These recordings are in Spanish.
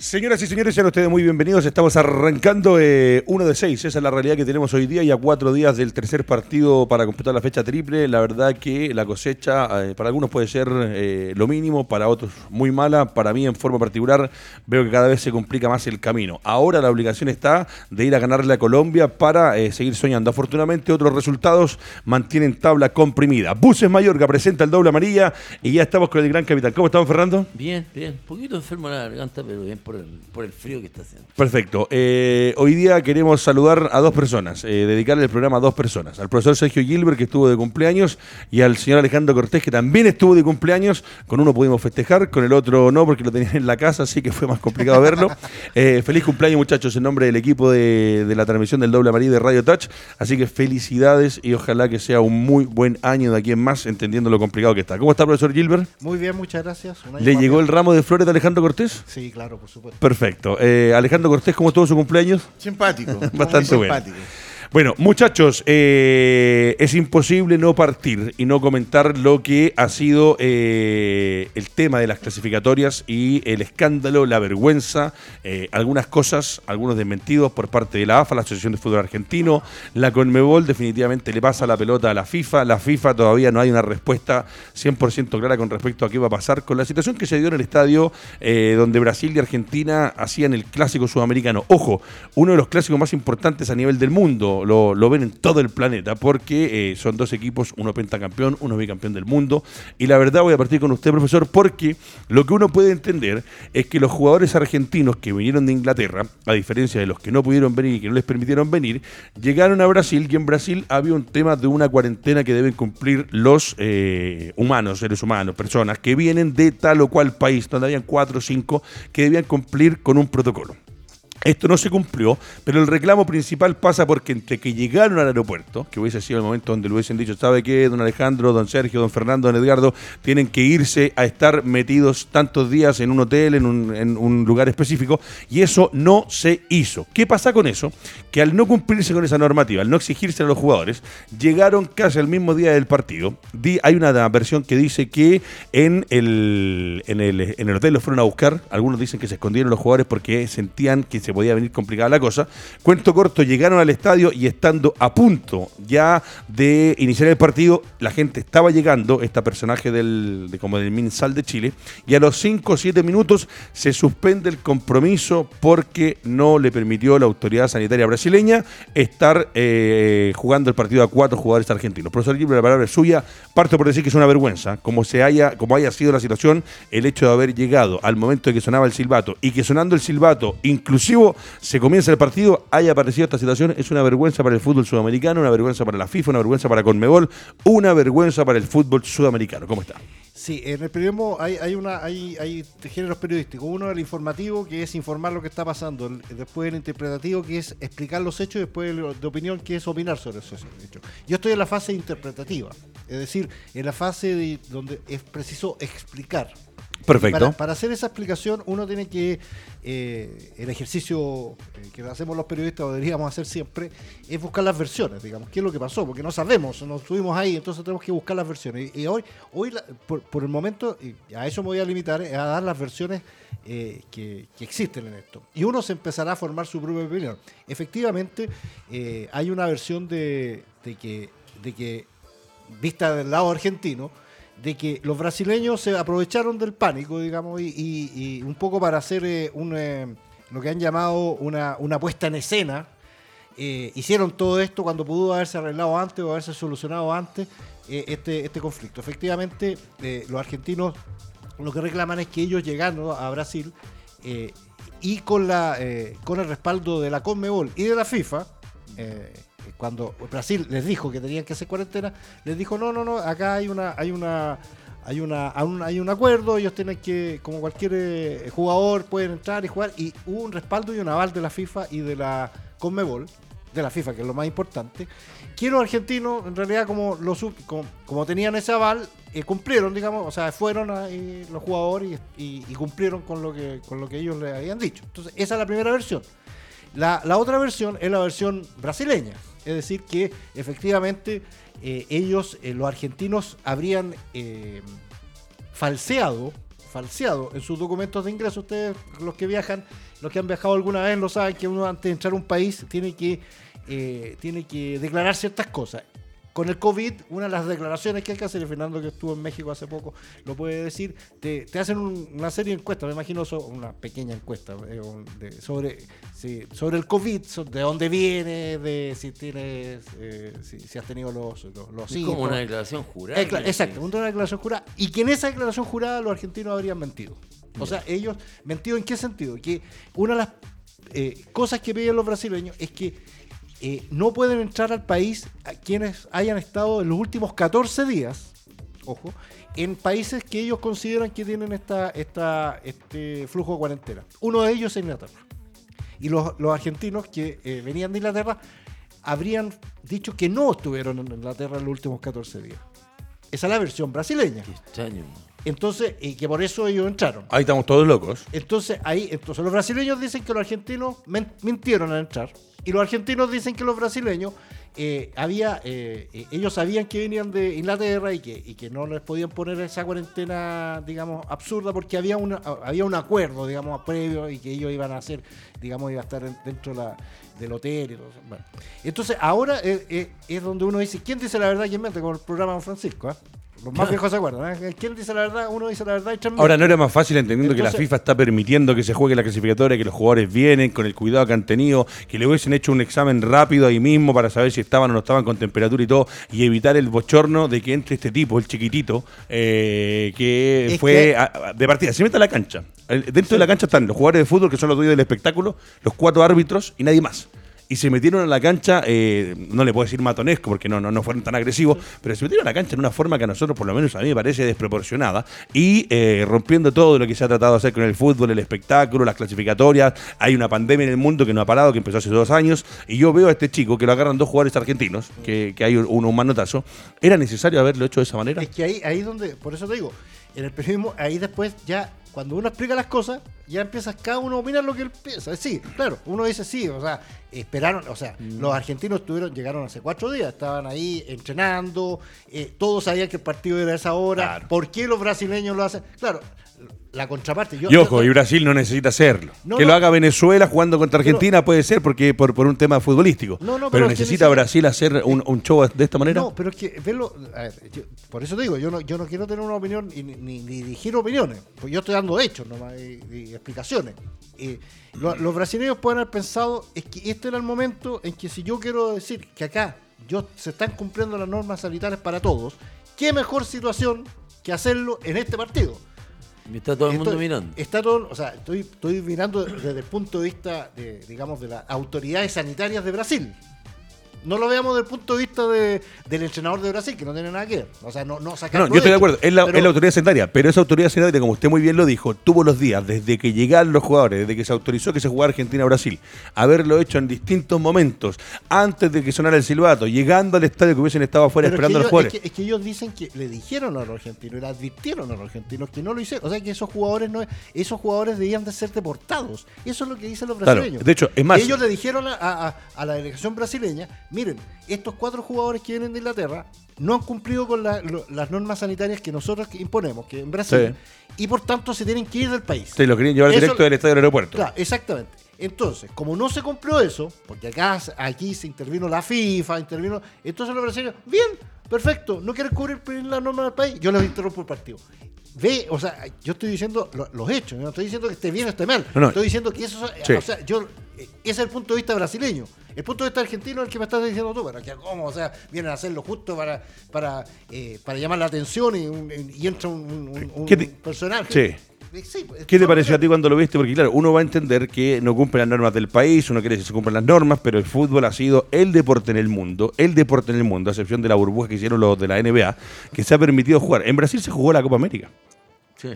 Señoras y señores, sean ustedes muy bienvenidos. Estamos arrancando eh, uno de seis. Esa es la realidad que tenemos hoy día y a cuatro días del tercer partido para completar la fecha triple. La verdad que la cosecha eh, para algunos puede ser eh, lo mínimo, para otros muy mala. Para mí, en forma particular, veo que cada vez se complica más el camino. Ahora la obligación está de ir a ganarle a Colombia para seguir soñando. Afortunadamente, otros resultados mantienen tabla comprimida. Buses Mayorga presenta el doble amarilla y ya estamos con el gran capitán. ¿Cómo estamos, Fernando? Bien, bien. Un poquito enfermo la garganta, pero bien por el, frío que está haciendo. Perfecto. Eh, hoy día queremos saludar a dos personas, eh, dedicarle el programa a dos personas. Al profesor Sergio Gilbert, que estuvo de cumpleaños, y al señor Alejandro Cortés, que también estuvo de cumpleaños. Con uno pudimos festejar, con el otro no, porque lo tenían en la casa, así que fue más complicado verlo. Eh, feliz cumpleaños, muchachos, en nombre del equipo de, la transmisión del Doble Amarillo de Radio Touch. Así que felicidades y ojalá que sea un muy buen año de aquí en más, entendiendo lo complicado que está. ¿Cómo está, profesor Gilbert? Muy bien, muchas gracias. ¿Le llegó el ramo de flores de Alejandro Cortés? Sí, claro, por supuesto. Perfecto. Perfecto. Eh, Alejandro Cortés, ¿cómo estuvo su cumpleaños? Simpático. Bastante bueno. Simpático. Bueno, muchachos, eh, es imposible no partir y no comentar lo que ha sido eh, el tema de las clasificatorias y el escándalo, la vergüenza, eh, algunas cosas, algunos desmentidos por parte de la AFA, la Asociación de Fútbol Argentino. La Conmebol definitivamente le pasa la pelota a la FIFA. La FIFA todavía no hay una respuesta 100% clara con respecto a qué va a pasar con la situación que se dio en el estadio donde Brasil y Argentina hacían el clásico sudamericano. Ojo, uno de los clásicos más importantes a nivel del mundo lo, ven en todo el planeta, porque eh, son dos equipos, uno pentacampeón, uno bicampeón del mundo. Y la verdad voy a partir con usted, profesor, porque lo que uno puede entender es que los jugadores argentinos que vinieron de Inglaterra, a diferencia de los que no pudieron venir y que no les permitieron venir, llegaron a Brasil y en Brasil había un tema de una cuarentena que deben cumplir los eh, humanos, seres humanos, personas que vienen de tal o cual país, donde habían cuatro o cinco que debían cumplir con un protocolo. Esto no se cumplió, pero el reclamo principal pasa porque entre que llegaron al aeropuerto, que hubiese sido el momento donde lo hubiesen dicho, ¿sabe qué? Don Alejandro, don Sergio, don Fernando, don Edgardo, tienen que irse a estar metidos tantos días en un hotel, en un, lugar específico, y eso no se hizo. ¿Qué pasa con eso? Que al no cumplirse con esa normativa, al no exigirse a los jugadores, llegaron casi al mismo día del partido. hay una versión que dice que en el, en el, en el hotel los fueron a buscar, algunos dicen que se escondieron los jugadores porque sentían que se podía venir complicada la cosa. Cuento corto, llegaron al estadio y estando a punto ya de iniciar el partido, la gente estaba llegando, este personaje del, de, como del Minsal de Chile, y a los 5 o 7 minutos se suspende el compromiso porque no le permitió la autoridad sanitaria brasileña estar eh, jugando el partido a cuatro jugadores argentinos. Profesor Gilbert, la palabra es suya. Parto por decir que es una vergüenza, como, se haya, como haya sido la situación, el hecho de haber llegado al momento de que sonaba el silbato y que sonando el silbato, inclusive se comienza el partido, haya aparecido esta situación, es una vergüenza para el fútbol sudamericano, una vergüenza para la FIFA, una vergüenza para Conmebol, una vergüenza para el fútbol sudamericano. ¿Cómo está? Sí, en el periodismo hay, hay, una, hay, géneros periodísticos. Uno el informativo, que es informar lo que está pasando. después el interpretativo, que es explicar los hechos. Después el de opinión, que es opinar sobre esos hechos. Yo estoy en la fase interpretativa. Es decir, en la fase donde es preciso explicar. Perfecto. Para, hacer esa explicación, uno tiene que. Eh, el ejercicio eh, que hacemos los periodistas, o deberíamos hacer siempre, es buscar las versiones, digamos. ¿Qué es lo que pasó? Porque no sabemos, nos estuvimos ahí, entonces tenemos que buscar las versiones. Y, hoy, hoy por, el momento, y a eso me voy a limitar, a dar las versiones eh, que, existen en esto. Y uno se empezará a formar su propia opinión. Efectivamente, hay una versión de, que, de que, vista del lado argentino, de que los brasileños se aprovecharon del pánico, digamos, y, un poco para hacer eh, un, eh, lo que han llamado una, puesta en escena. Eh, hicieron todo esto cuando pudo haberse arreglado antes o haberse solucionado antes este, este conflicto. Efectivamente, los argentinos lo que reclaman es que ellos llegando a Brasil y con, la, con el respaldo de la Conmebol y de la FIFA, cuando Brasil les dijo que tenían que hacer cuarentena, les dijo, no, no, no, acá hay una, hay una, hay una, hay un acuerdo, ellos tienen que, como cualquier eh, jugador, pueden entrar y jugar, y hubo un respaldo y un aval de la FIFA y de la Conmebol, de la FIFA, que es lo más importante, que los argentinos, en realidad, como, los, como, tenían ese aval, eh, cumplieron, digamos, o sea, fueron ahí los jugadores y, cumplieron con lo, que, con lo que ellos le habían dicho. Entonces, esa es la primera versión. La, la otra versión es la versión brasileña. Es decir, que efectivamente eh, ellos, eh, los argentinos, habrían eh, falseado falseado en sus documentos de ingreso. Ustedes, los que viajan, los que han viajado alguna vez, lo saben que uno antes de entrar a un país tiene que, eh, tiene que declarar ciertas cosas. Con el COVID, una de las declaraciones que hay que hacer, Fernando que estuvo en México hace poco lo puede decir, te, te hacen un- una serie de encuestas, me imagino so- una pequeña encuesta eh, de- sobre, sí, sobre el COVID, so- de dónde viene, de si tienes, eh, si, si has tenido los, los, los como una declaración jurada. Eh, exacto, una declaración jurada. Y que en esa declaración jurada los argentinos habrían mentido. O sea, ellos, ¿mentido en qué sentido? Que una de las eh, cosas que piden los brasileños es que eh, no pueden entrar al país quienes hayan estado en los últimos 14 días, ojo, en países que ellos consideran que tienen esta, esta, este flujo de cuarentena. Uno de ellos es Inglaterra. Y los, los argentinos que eh, venían de Inglaterra habrían dicho que no estuvieron en Inglaterra en los últimos 14 días. Esa es la versión brasileña. Qué extraño. Entonces, y que por eso ellos entraron. Ahí estamos todos locos. Entonces, ahí, entonces los brasileños dicen que los argentinos mintieron al entrar. Y los argentinos dicen que los brasileños eh, había, eh, eh, ellos sabían que venían de Inglaterra y que, y que no les podían poner esa cuarentena, digamos, absurda porque había, una, había un acuerdo, digamos, previo y que ellos iban a hacer, digamos, iba a estar en- dentro de la- del hotel y todo eso. Bueno. Entonces, ahora eh, eh, es donde uno dice, ¿quién dice la verdad y quién miente? Como el programa de Don Francisco, ¿ah? Los más viejos se acuerdan, ¿eh? ¿Quién dice la verdad? Uno dice la verdad y tres Ahora. ¿no era más fácil entendiendo que la FIFA está permitiendo que se juegue la clasificatoria, que los jugadores vienen con el cuidado que han tenido, que le hubiesen hecho un examen rápido ahí mismo para saber si estaban o no estaban con temperatura y todo, y evitar el bochorno de que entre este tipo, el chiquitito, eh, que fue que- a- a- de partida, se mete a la cancha. El- Dentro de la cancha están los jugadores de fútbol, que son los dueños del espectáculo, los cuatro árbitros y nadie más. Y se metieron a la cancha, eh, no le puedo decir matonesco porque no, no, no fueron tan agresivos, pero se metieron a la cancha en una forma que a nosotros, por lo menos a mí, me parece desproporcionada y eh, rompiendo todo lo que se ha tratado de hacer con el fútbol, el espectáculo, las clasificatorias. Hay una pandemia en el mundo que no ha parado, que empezó hace dos años, y yo veo a este chico que lo agarran dos jugadores argentinos, que, que hay un, un manotazo. ¿Era necesario haberlo hecho de esa manera? Es que ahí, ahí donde, por eso te digo, en el periodismo, ahí después ya, cuando uno explica las cosas, ya empieza cada uno a opinar lo que él piensa. Sí, claro, uno dice sí, o sea, esperaron, o sea, los argentinos estuvieron, llegaron hace cuatro días, estaban ahí entrenando, eh, todos sabían que el partido era a esa hora, Claro. ¿por qué los brasileños lo hacen? Claro, la contraparte. Yo, Y ojo, yo- y Brasil no necesita hacerlo. No, que no. lo haga Venezuela jugando contra Argentina puede ser porque por, por un tema futbolístico. No, pero, pero es que necesita Brasil hacer un, un show de esta manera. No, pero es que verlo, a ver, yo- por eso digo, yo no, yo no quiero tener una opinión y ni, ni- ni dirigir opiniones, pues yo estoy dando hechos nomás y, y explicaciones. Eh, lo- los brasileños pueden haber pensado, es que este era el momento en que si yo quiero decir que acá yo, se están cumpliendo las normas sanitarias para todos, qué mejor situación que hacerlo en este partido. Está todo el mundo Estoy- mirando. Está todo, o sea, estoy, estoy mirando desde el punto de vista, de, digamos, de las autoridades sanitarias de Brasil. No lo veamos desde el punto de vista de- del entrenador de Brasil, que no tiene nada que ver. O sea, no, no sacar No, yo estoy de acuerdo, es la, Pero- es la autoridad sanitaria, pero esa autoridad sanitaria, como usted muy bien lo dijo, tuvo los días desde que llegaron los jugadores, desde que se autorizó que se jugara Argentina-Brasil, haberlo hecho en distintos momentos, antes de que sonara el silbato, llegando al estadio que hubiesen estado afuera pero es que esperando a los jugadores. Es que, es que ellos dicen que le dijeron a los argentinos, le advirtieron a los argentinos que no lo hicieron. O sea, que esos jugadores no esos jugadores debían de ser deportados. Eso es lo que dicen los Claro, brasileños. de hecho, es más- Y ellos le dijeron a, a- a la delegación brasileña, miren, estos cuatro jugadores que vienen de Inglaterra no han cumplido con la- lo- las normas sanitarias que nosotros imponemos, que en Brasil, y por tanto se tienen que ir del país. Se lo querían llevar Eso- directo del estadio del aeropuerto. Claro, exactamente. Entonces, como no se cumplió eso, porque acá aquí se intervino la FIFA, intervino, entonces los brasileños, bien, perfecto, no quieren cubrir las normas del país, yo les interrumpo el partido. Ve, o sea, yo estoy diciendo lo- los hechos, no estoy diciendo que esté bien o esté mal, No, no. estoy diciendo que eso, Sí. o sea, yo, ese es el punto de vista brasileño. El punto de vista argentino es el que me estás diciendo tú, pero que cómo, o sea, vienen a hacerlo justo para, para, eh, para llamar la atención y, un- y entra un, un- un- ¿Qué te- personaje. Sí. Eh, sí, pues, ¿Qué te son- pareció a ti cuando lo viste? Porque claro, uno va a entender que no cumple las normas del país, uno quiere que se cumplan las normas, pero el fútbol ha sido el deporte en el mundo, el deporte en el mundo, a excepción de la burbuja que hicieron los de la NBA, que se ha permitido jugar. En Brasil se jugó la Copa América.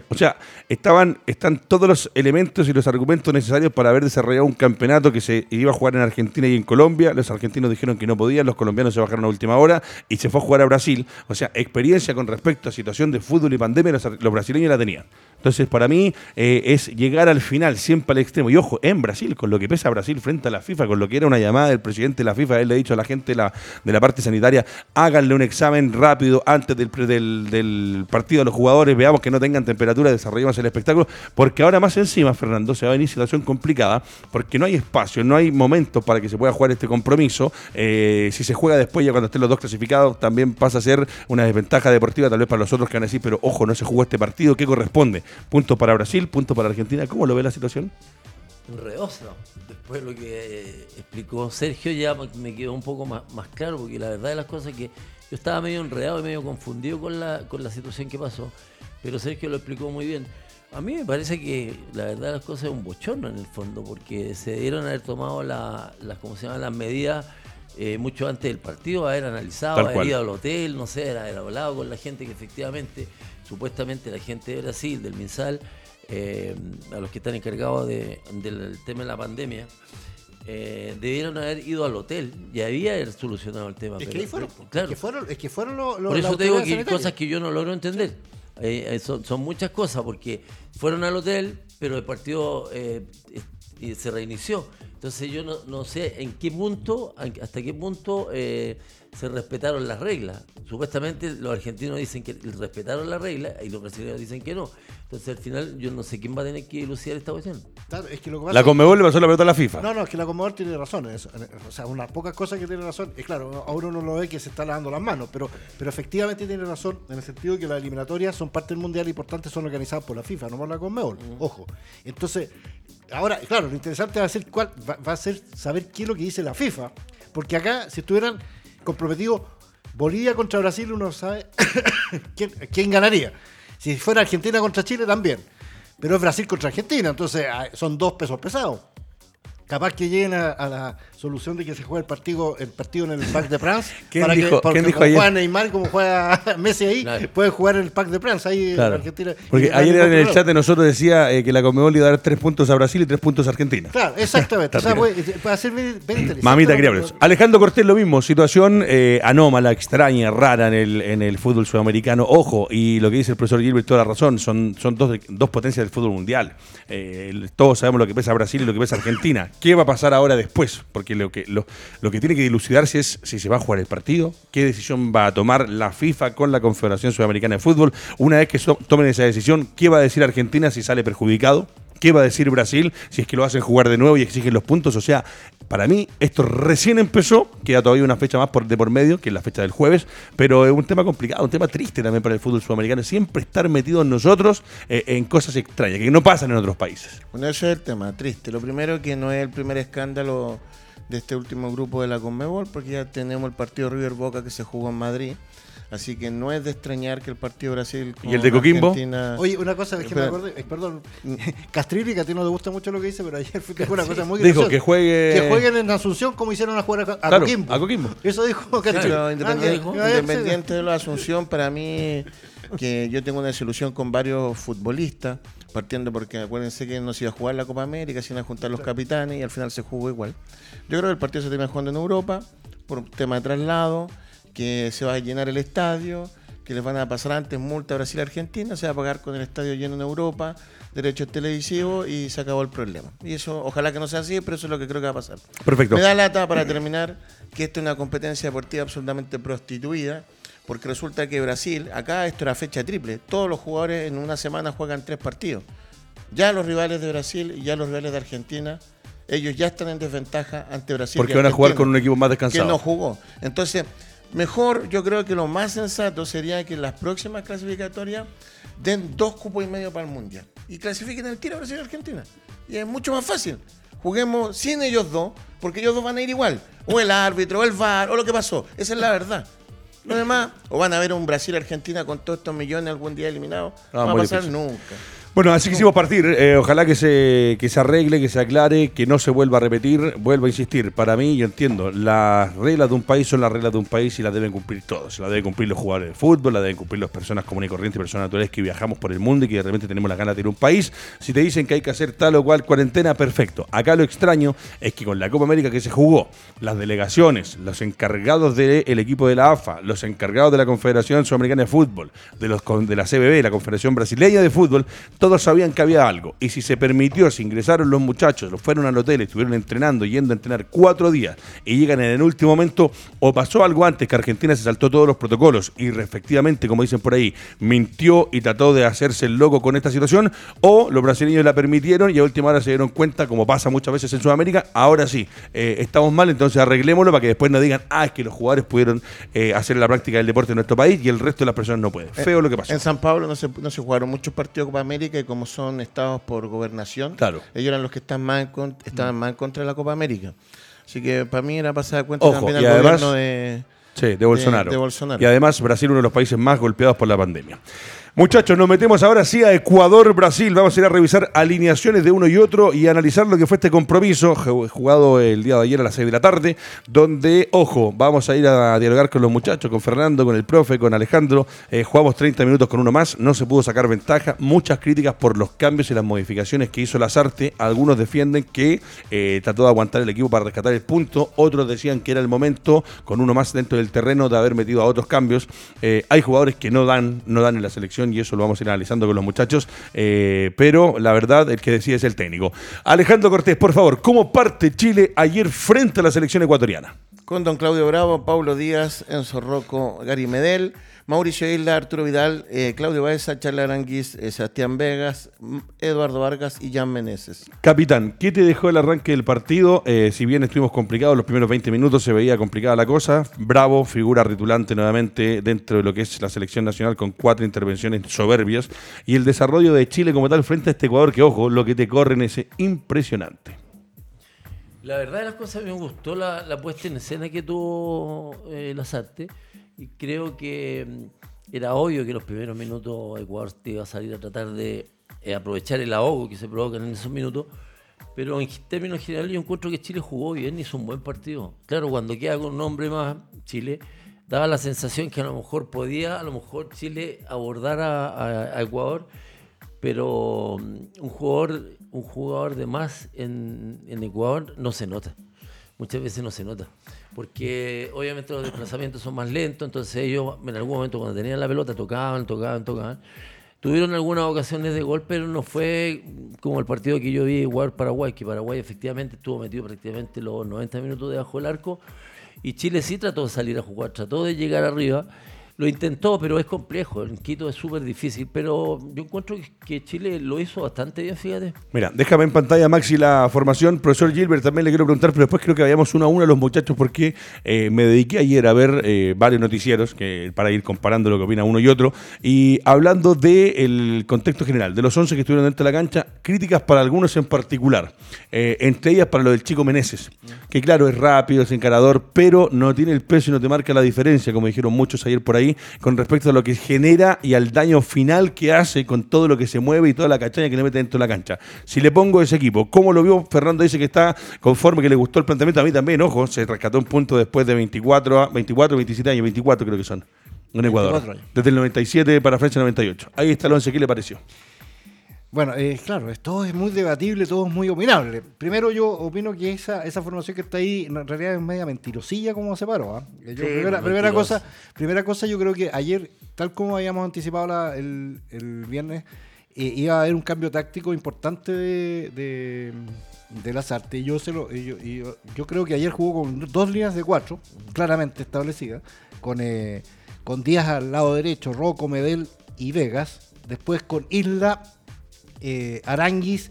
O sea, estaban, están todos los elementos y los argumentos necesarios para haber desarrollado un campeonato que se iba a jugar en Argentina y en Colombia. Los argentinos dijeron que no podían, los colombianos se bajaron a última hora y se fue a jugar a Brasil. O sea, experiencia con respecto a situación de fútbol y pandemia, los, los brasileños la tenían. Entonces, para mí, eh, es llegar al final, siempre al extremo. Y ojo, en Brasil, con lo que pesa Brasil frente a la FIFA, con lo que era una llamada del presidente de la FIFA, él le ha dicho a la gente de la, de la parte sanitaria, háganle un examen rápido antes del, del, del partido a los jugadores, veamos que no tengan temperatura, desarrollamos el espectáculo, porque ahora más encima, Fernando, se va a venir situación complicada, porque no hay espacio, no hay momento para que se pueda jugar este compromiso. Eh, si se juega después, ya cuando estén los dos clasificados, también pasa a ser una desventaja deportiva, tal vez para los otros que van a decir, pero ojo, no se jugó este partido, ¿qué corresponde? Punto para Brasil, punto para Argentina. ¿Cómo lo ve la situación? enredoso. Después lo que explicó Sergio ya me quedó un poco más, más claro, porque la verdad de las cosas es que yo estaba medio enredado y medio confundido con la, con la situación que pasó, pero Sergio lo explicó muy bien. A mí me parece que la verdad de las cosas es un bochorno en el fondo, porque se dieron haber tomado las, ¿cómo se llaman? las medidas eh, mucho antes del partido, haber analizado, haber ido al hotel, no sé, haber hablado con la gente que efectivamente, supuestamente la gente de Brasil, del MinSal, eh, a los que están encargados del tema de la pandemia, eh, debieron haber ido al hotel y había haber solucionado el tema. Es que fueron, claro. es que fueron, los, Por eso te digo que hay cosas que yo no logro entender. Eh, son, son, muchas cosas, porque fueron al hotel, pero el partido se reinició. Entonces yo no, no, sé en qué punto, hasta qué punto se respetaron las reglas. Supuestamente los argentinos dicen que respetaron las reglas y los brasileños dicen que no. Entonces al final yo no sé quién va a tener que dilucidar esta cuestión. la Conmebol le pasó la pelota a la FIFA. No, no, es que la Conmebol tiene razón en eso. O sea, unas pocas cosas que tiene razón. Es claro, ahora uno lo ve que se está lavando las manos, pero, pero efectivamente tiene razón en el sentido de que las eliminatorias son parte del mundial y por tanto son organizadas por la FIFA, no por la Conmebol. Ojo. Entonces, ahora, claro, lo interesante va a ser cuál va a ser saber qué es lo que dice la FIFA. Porque acá, si estuvieran comprometido Bolivia contra Brasil, uno sabe quién, ganaría. Si fuera Argentina contra Chile, también. Pero es Brasil contra Argentina, entonces ah, son dos pesos pesados capaz que lleguen a, la solución de que se juegue el partido, el partido en el Pack de France. ¿Quién para dijo, que, ¿quién dijo como juega Neymar, como juega Messi ahí, puede jugar en el Pack de France ahí en Argentina. Porque ayer en el chat de nosotros decía eh, que la Comebol iba a dar tres puntos a Brasil y tres puntos a Argentina. Claro, exactamente. o sea, puede, puede ser bien, interesante. Mamita criables. Alejandro Cortés lo mismo, situación eh, anómala, extraña, rara en el, en el fútbol sudamericano. Ojo, y lo que dice el profesor Gilbert, toda la razón, son, son dos, dos potencias del fútbol mundial. Eh, todos sabemos lo que pesa Brasil y lo que pesa Argentina. ¿Qué va a pasar ahora después? Porque lo que, lo, lo que tiene que dilucidarse es si se va a jugar el partido, qué decisión va a tomar la FIFA con la Confederación Sudamericana de Fútbol. Una vez que tomen esa decisión, ¿qué va a decir Argentina si sale perjudicado? ¿Qué va a decir Brasil si es que lo hacen jugar de nuevo y exigen los puntos? O sea, para mí esto recién empezó, queda todavía una fecha más por, de por medio, que es la fecha del jueves, pero es un tema complicado, un tema triste también para el fútbol sudamericano, siempre estar metidos nosotros eh, en cosas extrañas, que no pasan en otros países. Bueno, ese es el tema, triste. Lo primero que no es el primer escándalo de este último grupo de la Conmebol, porque ya tenemos el partido River Boca que se jugó en Madrid Así que no es de extrañar que el partido Brasil. ¿Y el de Coquimbo? Oye, una cosa es que me acordé, eh, perdón, Castrilli, que a ti no te gusta mucho lo que dice, pero ayer fue una cosa muy Dijo que juegue. Que jueguen en Asunción como hicieron a jugar a, Coquimbo. A Coquimbo. Eso dijo Castrilli. Ah, independiente, de la Asunción, para mí, que yo tengo una desilusión con varios futbolistas, partiendo porque acuérdense que no se iba a jugar la Copa América, se iban a juntar los capitanes y al final se jugó igual. Yo creo que el partido se termina jugando en Europa por un tema de traslado que se va a llenar el estadio, que les van a pasar antes multa a Brasil y Argentina, se va a pagar con el estadio lleno en Europa, derechos televisivos y se acabó el problema. Y eso, ojalá que no sea así, pero eso es lo que creo que va a pasar. Perfecto. Me da lata para terminar que esto es una competencia deportiva absolutamente prostituida, porque resulta que Brasil, acá esto era fecha triple, todos los jugadores en una semana juegan tres partidos. Ya los rivales de Brasil y ya los rivales de Argentina ellos ya están en desventaja ante Brasil. Porque van a jugar con un equipo más descansado. Que no jugó. Entonces, Mejor, yo creo que lo más sensato sería que las próximas clasificatorias den dos cupos y medio para el Mundial. Y clasifiquen el tiro Brasil y Argentina. Y es mucho más fácil. Juguemos sin ellos dos, porque ellos dos van a ir igual. O el árbitro, o el VAR, o lo que pasó. Esa es la verdad. Lo demás, o van a ver un Brasil-Argentina con todos estos millones algún día eliminados. No, va a pasar nunca. Bueno, así quisimos partir. Eh, ojalá que se, que se arregle, que se aclare, que no se vuelva a repetir. Vuelvo a insistir. Para mí, yo entiendo, las reglas de un país son las reglas de un país y las deben cumplir todos. Las deben cumplir los jugadores de fútbol, las deben cumplir las personas comunes y corrientes, personas naturales que viajamos por el mundo y que de repente tenemos la gana de ir a un país. Si te dicen que hay que hacer tal o cual cuarentena, perfecto. Acá lo extraño es que con la Copa América que se jugó, las delegaciones, los encargados del equipo de la AFA, los encargados de la Confederación Sudamericana de Fútbol, de, los, de la CBB, la Confederación Brasileña de Fútbol, Todos sabían que había algo. Y si se permitió, si ingresaron los muchachos, los fueron al hotel, estuvieron entrenando, yendo a entrenar cuatro días y llegan en el último momento, o pasó algo antes que Argentina se saltó todos los protocolos y efectivamente, como dicen por ahí, mintió y trató de hacerse el loco con esta situación, o los brasileños la permitieron y a última hora se dieron cuenta, como pasa muchas veces en Sudamérica, ahora sí, eh, estamos mal, entonces arreglémoslo para que después no digan, ah, es que los jugadores pudieron eh, hacer la práctica del deporte en nuestro país y el resto de las personas no puede. Feo lo que pasó. En San Pablo no se, no se jugaron muchos partidos de Copa América y como son estados por gobernación, Claro. ellos eran los que están más en con- estaban más en contra de la Copa América. Así que para mí era pasar cuenta Ojo, también al además- gobierno de... Sí, de Bolsonaro. de Bolsonaro. Y además Brasil uno de los países más golpeados por la pandemia. Muchachos, nos metemos ahora sí a Ecuador-Brasil. Vamos a ir a revisar alineaciones de uno y otro y analizar lo que fue este compromiso ju- jugado el día de ayer a las 6 de la tarde, donde, ojo, vamos a ir a dialogar con los muchachos, con Fernando, con el profe, con Alejandro. Eh, jugamos 30 minutos con uno más, no se pudo sacar ventaja. Muchas críticas por los cambios y las modificaciones que hizo Lazarte. Algunos defienden que eh, trató de aguantar el equipo para rescatar el punto, otros decían que era el momento, con uno más dentro del terreno, de haber metido a otros cambios. Eh, hay jugadores que no dan, no dan en la selección y eso lo vamos a ir analizando con los muchachos, eh, pero la verdad el que decide es el técnico. Alejandro Cortés, por favor, ¿cómo parte Chile ayer frente a la selección ecuatoriana? Con don Claudio Bravo, Paulo Díaz, Enzo Rocco, Gary Medel, Mauricio Isla, Arturo Vidal, eh, Claudio Baeza, Charla Aranguis, eh, Sebastián Vegas, M- Eduardo Vargas y Jan Meneses. Capitán, ¿qué te dejó el arranque del partido? Eh, si bien estuvimos complicados, los primeros 20 minutos se veía complicada la cosa. Bravo, figura titulante nuevamente dentro de lo que es la selección nacional con cuatro intervenciones soberbias. Y el desarrollo de Chile como tal frente a este Ecuador, que ojo, lo que te corren es impresionante. La verdad de las cosas me gustó la, la puesta en escena que tuvo eh, Lazarte y creo que mm, era obvio que los primeros minutos Ecuador te iba a salir a tratar de eh, aprovechar el ahogo que se provoca en esos minutos, pero en términos generales yo encuentro que Chile jugó bien hizo un buen partido. Claro, cuando queda con un hombre más Chile, daba la sensación que a lo mejor podía, a lo mejor Chile abordar a, a- a Ecuador pero mm, un jugador, un jugador de más en, en Ecuador no se nota. Muchas veces no se nota. Porque obviamente los desplazamientos son más lentos, entonces ellos en algún momento cuando tenían la pelota tocaban, tocaban, tocaban. Tuvieron algunas ocasiones de gol, pero no fue como el partido que yo vi igual Paraguay, que Paraguay efectivamente estuvo metido prácticamente los 90 minutos debajo del arco. Y Chile sí trató de salir a jugar, trató de llegar arriba. Lo intentó, pero es complejo. En Quito es súper difícil. Pero yo encuentro que- Chile lo hizo bastante bien, fíjate. Mira, déjame en pantalla, Maxi, la formación. Profesor Gilbert, también le quiero preguntar, pero después creo que vayamos uno a uno a los muchachos porque eh, me dediqué ayer a ver eh, varios noticieros que, para ir comparando lo que opina uno y otro. Y hablando del contexto general, de los 11 que estuvieron dentro de la cancha, críticas para algunos en particular. Eh, entre ellas para lo del chico Meneses, que claro, es rápido, es encarador, pero no tiene el peso y no te marca la diferencia, como dijeron muchos ayer por ahí, con respecto a lo que genera y al daño final que hace con todo lo que se mueve y toda la cachaña que le mete dentro de la cancha. Si le pongo ese equipo, ¿cómo lo vio? Fernando dice que está conforme, que le gustó el planteamiento. A mí también, ojo, se rescató un punto después de 24, a- 24 27 años, 24 creo que son, en Ecuador. 24 años. Desde el 97 para Francia 98. Ahí está el 11, ¿qué le pareció? Bueno, eh, claro, es- todo es muy debatible, todo es muy opinable. Primero yo opino que esa, esa formación que está ahí en realidad es media mentirosilla como se paró. ¿ah? Eh, yo, Sí, primera, pues, primera cosa, primera cosa, yo creo que ayer, tal como habíamos anticipado la- el, el viernes, eh, iba a haber un cambio táctico importante de, de, de Lazarte. Yo, se lo, y yo, y yo, yo creo que ayer jugó con dos líneas de cuatro, claramente establecidas, con, eh, con Díaz al lado derecho, Rocco, Medel y Vegas. Después con Isla, eh, Aranguis,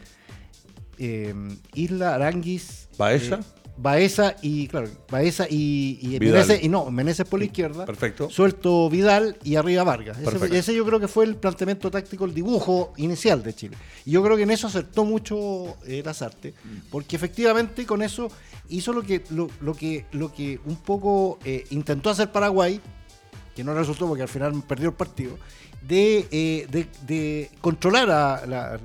eh, Isla, Aranguis, ¿Baeza? eh, Baeza y, claro, Baeza y, y. Meneses, y no, Meneses por la izquierda. Perfecto. Suelto Vidal y arriba Vargas. Ese, ese yo creo que fue el planteamiento táctico, el dibujo inicial de Chile. Y yo creo que en eso acertó mucho eh, Lazarte, porque efectivamente con eso hizo lo que, lo, lo que, lo que un poco eh, intentó hacer Paraguay, que no resultó porque al final perdió el partido, de, eh, de, de controlar a la,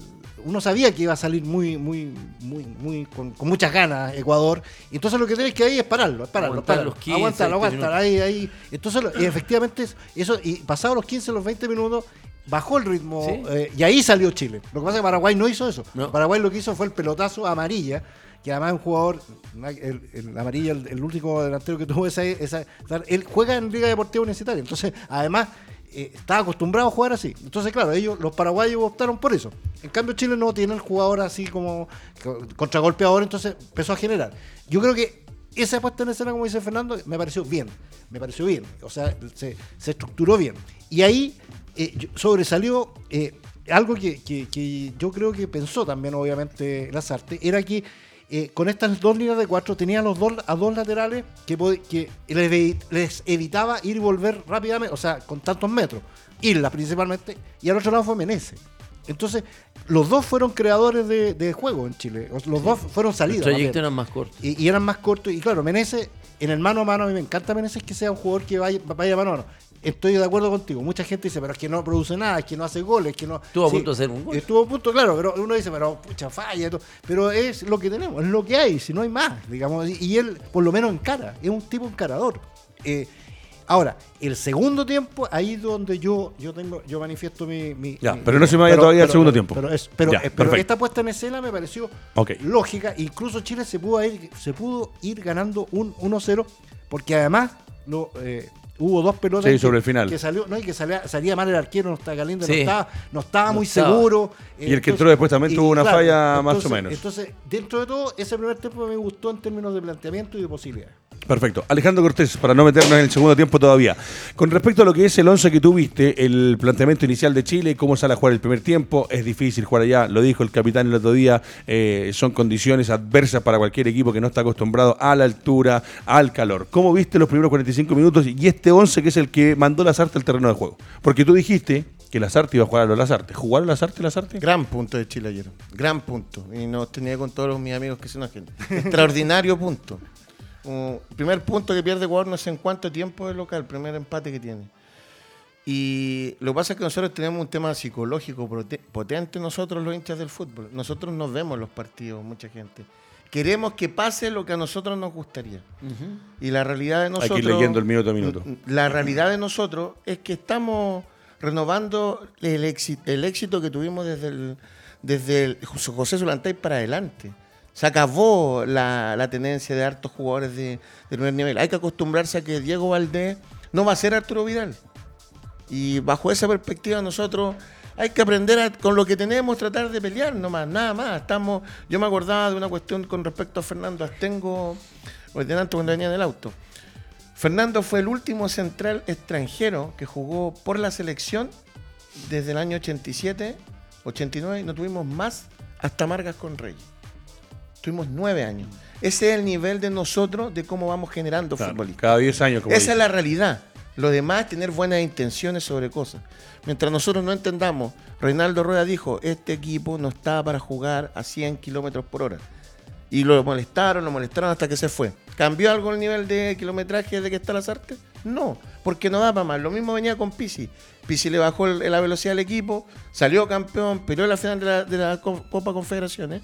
uno sabía que iba a salir muy, muy, muy, muy con, con muchas ganas Ecuador. Y entonces lo que tienes que ahí es pararlo, es pararlo, Aguantar pararlo. los 15, aguantarlo, 20 aguantar, ahí, ahí. Entonces, y efectivamente, es- eso, y pasados los 15, los 20 minutos, bajó el ritmo Sí. eh, y ahí salió Chile. Lo que pasa es que Paraguay no hizo eso. No. Paraguay lo que hizo fue el pelotazo amarilla, que además es un jugador, el, el amarilla, el, el último delantero que tuvo esa, esa. Él juega en Liga Deportiva Universitaria. Entonces, además. Eh, está acostumbrado a jugar así. Entonces, claro, ellos, los paraguayos optaron por eso. En cambio, Chile no tiene el jugador así como co- contragolpeador, entonces empezó a generar. Yo creo que esa puesta en escena, como dice Fernando, me pareció bien. Me pareció bien. O sea, se, estructuró bien. Y ahí eh, sobresalió eh, algo que, que- que yo creo que pensó también, obviamente, Lazarte, era que eh, con estas dos líneas de cuatro tenía los dos, a dos laterales que, que les, evi- les evitaba ir y volver rápidamente, o sea, con tantos metros. Isla principalmente, y al otro lado fue Menezes. Entonces, los dos fueron creadores de, de juego en Chile. Los dos fueron salidas. más trayecto bien. era más corto. Y, y eran más cortos. Y claro, Menezes, en el mano a mano, a mí me encanta Menezes que sea un jugador que vaya, vaya mano a mano. Estoy de acuerdo contigo. Mucha gente dice, pero es que no produce nada, es que no hace goles, es que no. Estuvo a punto de hacer un gol. Estuvo a punto, claro, pero uno dice, pero pucha, falla. todo. Pero es lo que tenemos, es lo que hay, si no hay más, digamos. Y, él, por lo menos, encara, es un tipo encarador. Eh, ahora, el segundo tiempo, ahí es donde yo, yo tengo, yo manifiesto mi. mi- Ya, mi- pero no se me vaya todavía al segundo tiempo. Pero, es- pero, Ya, eh, pero esta puesta en escena me pareció lógica. Incluso Chile se pudo ir, se pudo ir ganando un 1-0, porque además lo, eh, hubo dos pelotas Sí, que- el final. que salió, no, y que salía, salía mal el arquero, no estaba caliente, no estaba, no estaba No muy estaba. seguro. Y el que entró después también tuvo una falla más o menos. Entonces, dentro de todo, ese primer tiempo me gustó en términos de planteamiento y de posibilidades. Perfecto. Alejandro Cortés, para no meternos en el segundo tiempo todavía. Con respecto a lo que es el 11 que tuviste, el planteamiento inicial de Chile, cómo sale a jugar el primer tiempo, es difícil jugar allá, lo dijo el capitán el otro día, eh, son condiciones adversas para cualquier equipo que no está acostumbrado a la altura, al calor. ¿Cómo viste los primeros 45 minutos y este 11 que es el que mandó Lazarte al terreno de juego? Porque tú dijiste que Lazarte iba a jugar a los Lazarte. ¿Jugaron Lazarte Lazarte? Gran punto de Chile ayer. Gran punto. Y nos tenía con todos mis amigos que son ajenos. Extraordinario punto. Uh, primer punto que pierde Ecuador no sé en cuánto tiempo es local, primer empate que tiene. Y lo que pasa es que nosotros tenemos un tema psicológico potente nosotros los hinchas del fútbol. Nosotros nos vemos los partidos, mucha gente. Queremos que pase lo que a nosotros nos gustaría. Y la realidad de nosotros... ir leyendo el minuto a minuto. La realidad de nosotros es que estamos renovando el éxito, el éxito que tuvimos desde el, desde el José Solantay para adelante. Se acabó la, tenencia de hartos jugadores de, primer nivel. Hay que acostumbrarse a que Diego Valdés no va a ser Arturo Vidal. Y bajo esa perspectiva nosotros hay que aprender a- con lo que tenemos, tratar de pelear nomás, nada más. Estamos, yo me acordaba de una cuestión con respecto a Fernando Astengo, hoy delante cuando venía en el auto. Fernando fue el último central extranjero que jugó por la selección desde el año 87, 89 y no tuvimos más hasta Margas con Reyes. Tuvimos nueve años. Ese es el nivel de nosotros de cómo vamos generando Claro, futbolistas. cada 10 años. Como Esa dice. es la realidad. Lo demás es tener buenas intenciones sobre cosas. Mientras nosotros no entendamos, Reinaldo Rueda dijo, este equipo no está para jugar a 100 kilómetros por hora. Y lo molestaron, lo molestaron hasta que se fue. ¿Cambió algo el nivel de kilometraje de que está las artes? No, porque no da para más. Lo mismo venía con Pisi. Pisi le bajó el- la velocidad al equipo, salió campeón, peleó la final de la, de la Co- Copa Confederaciones.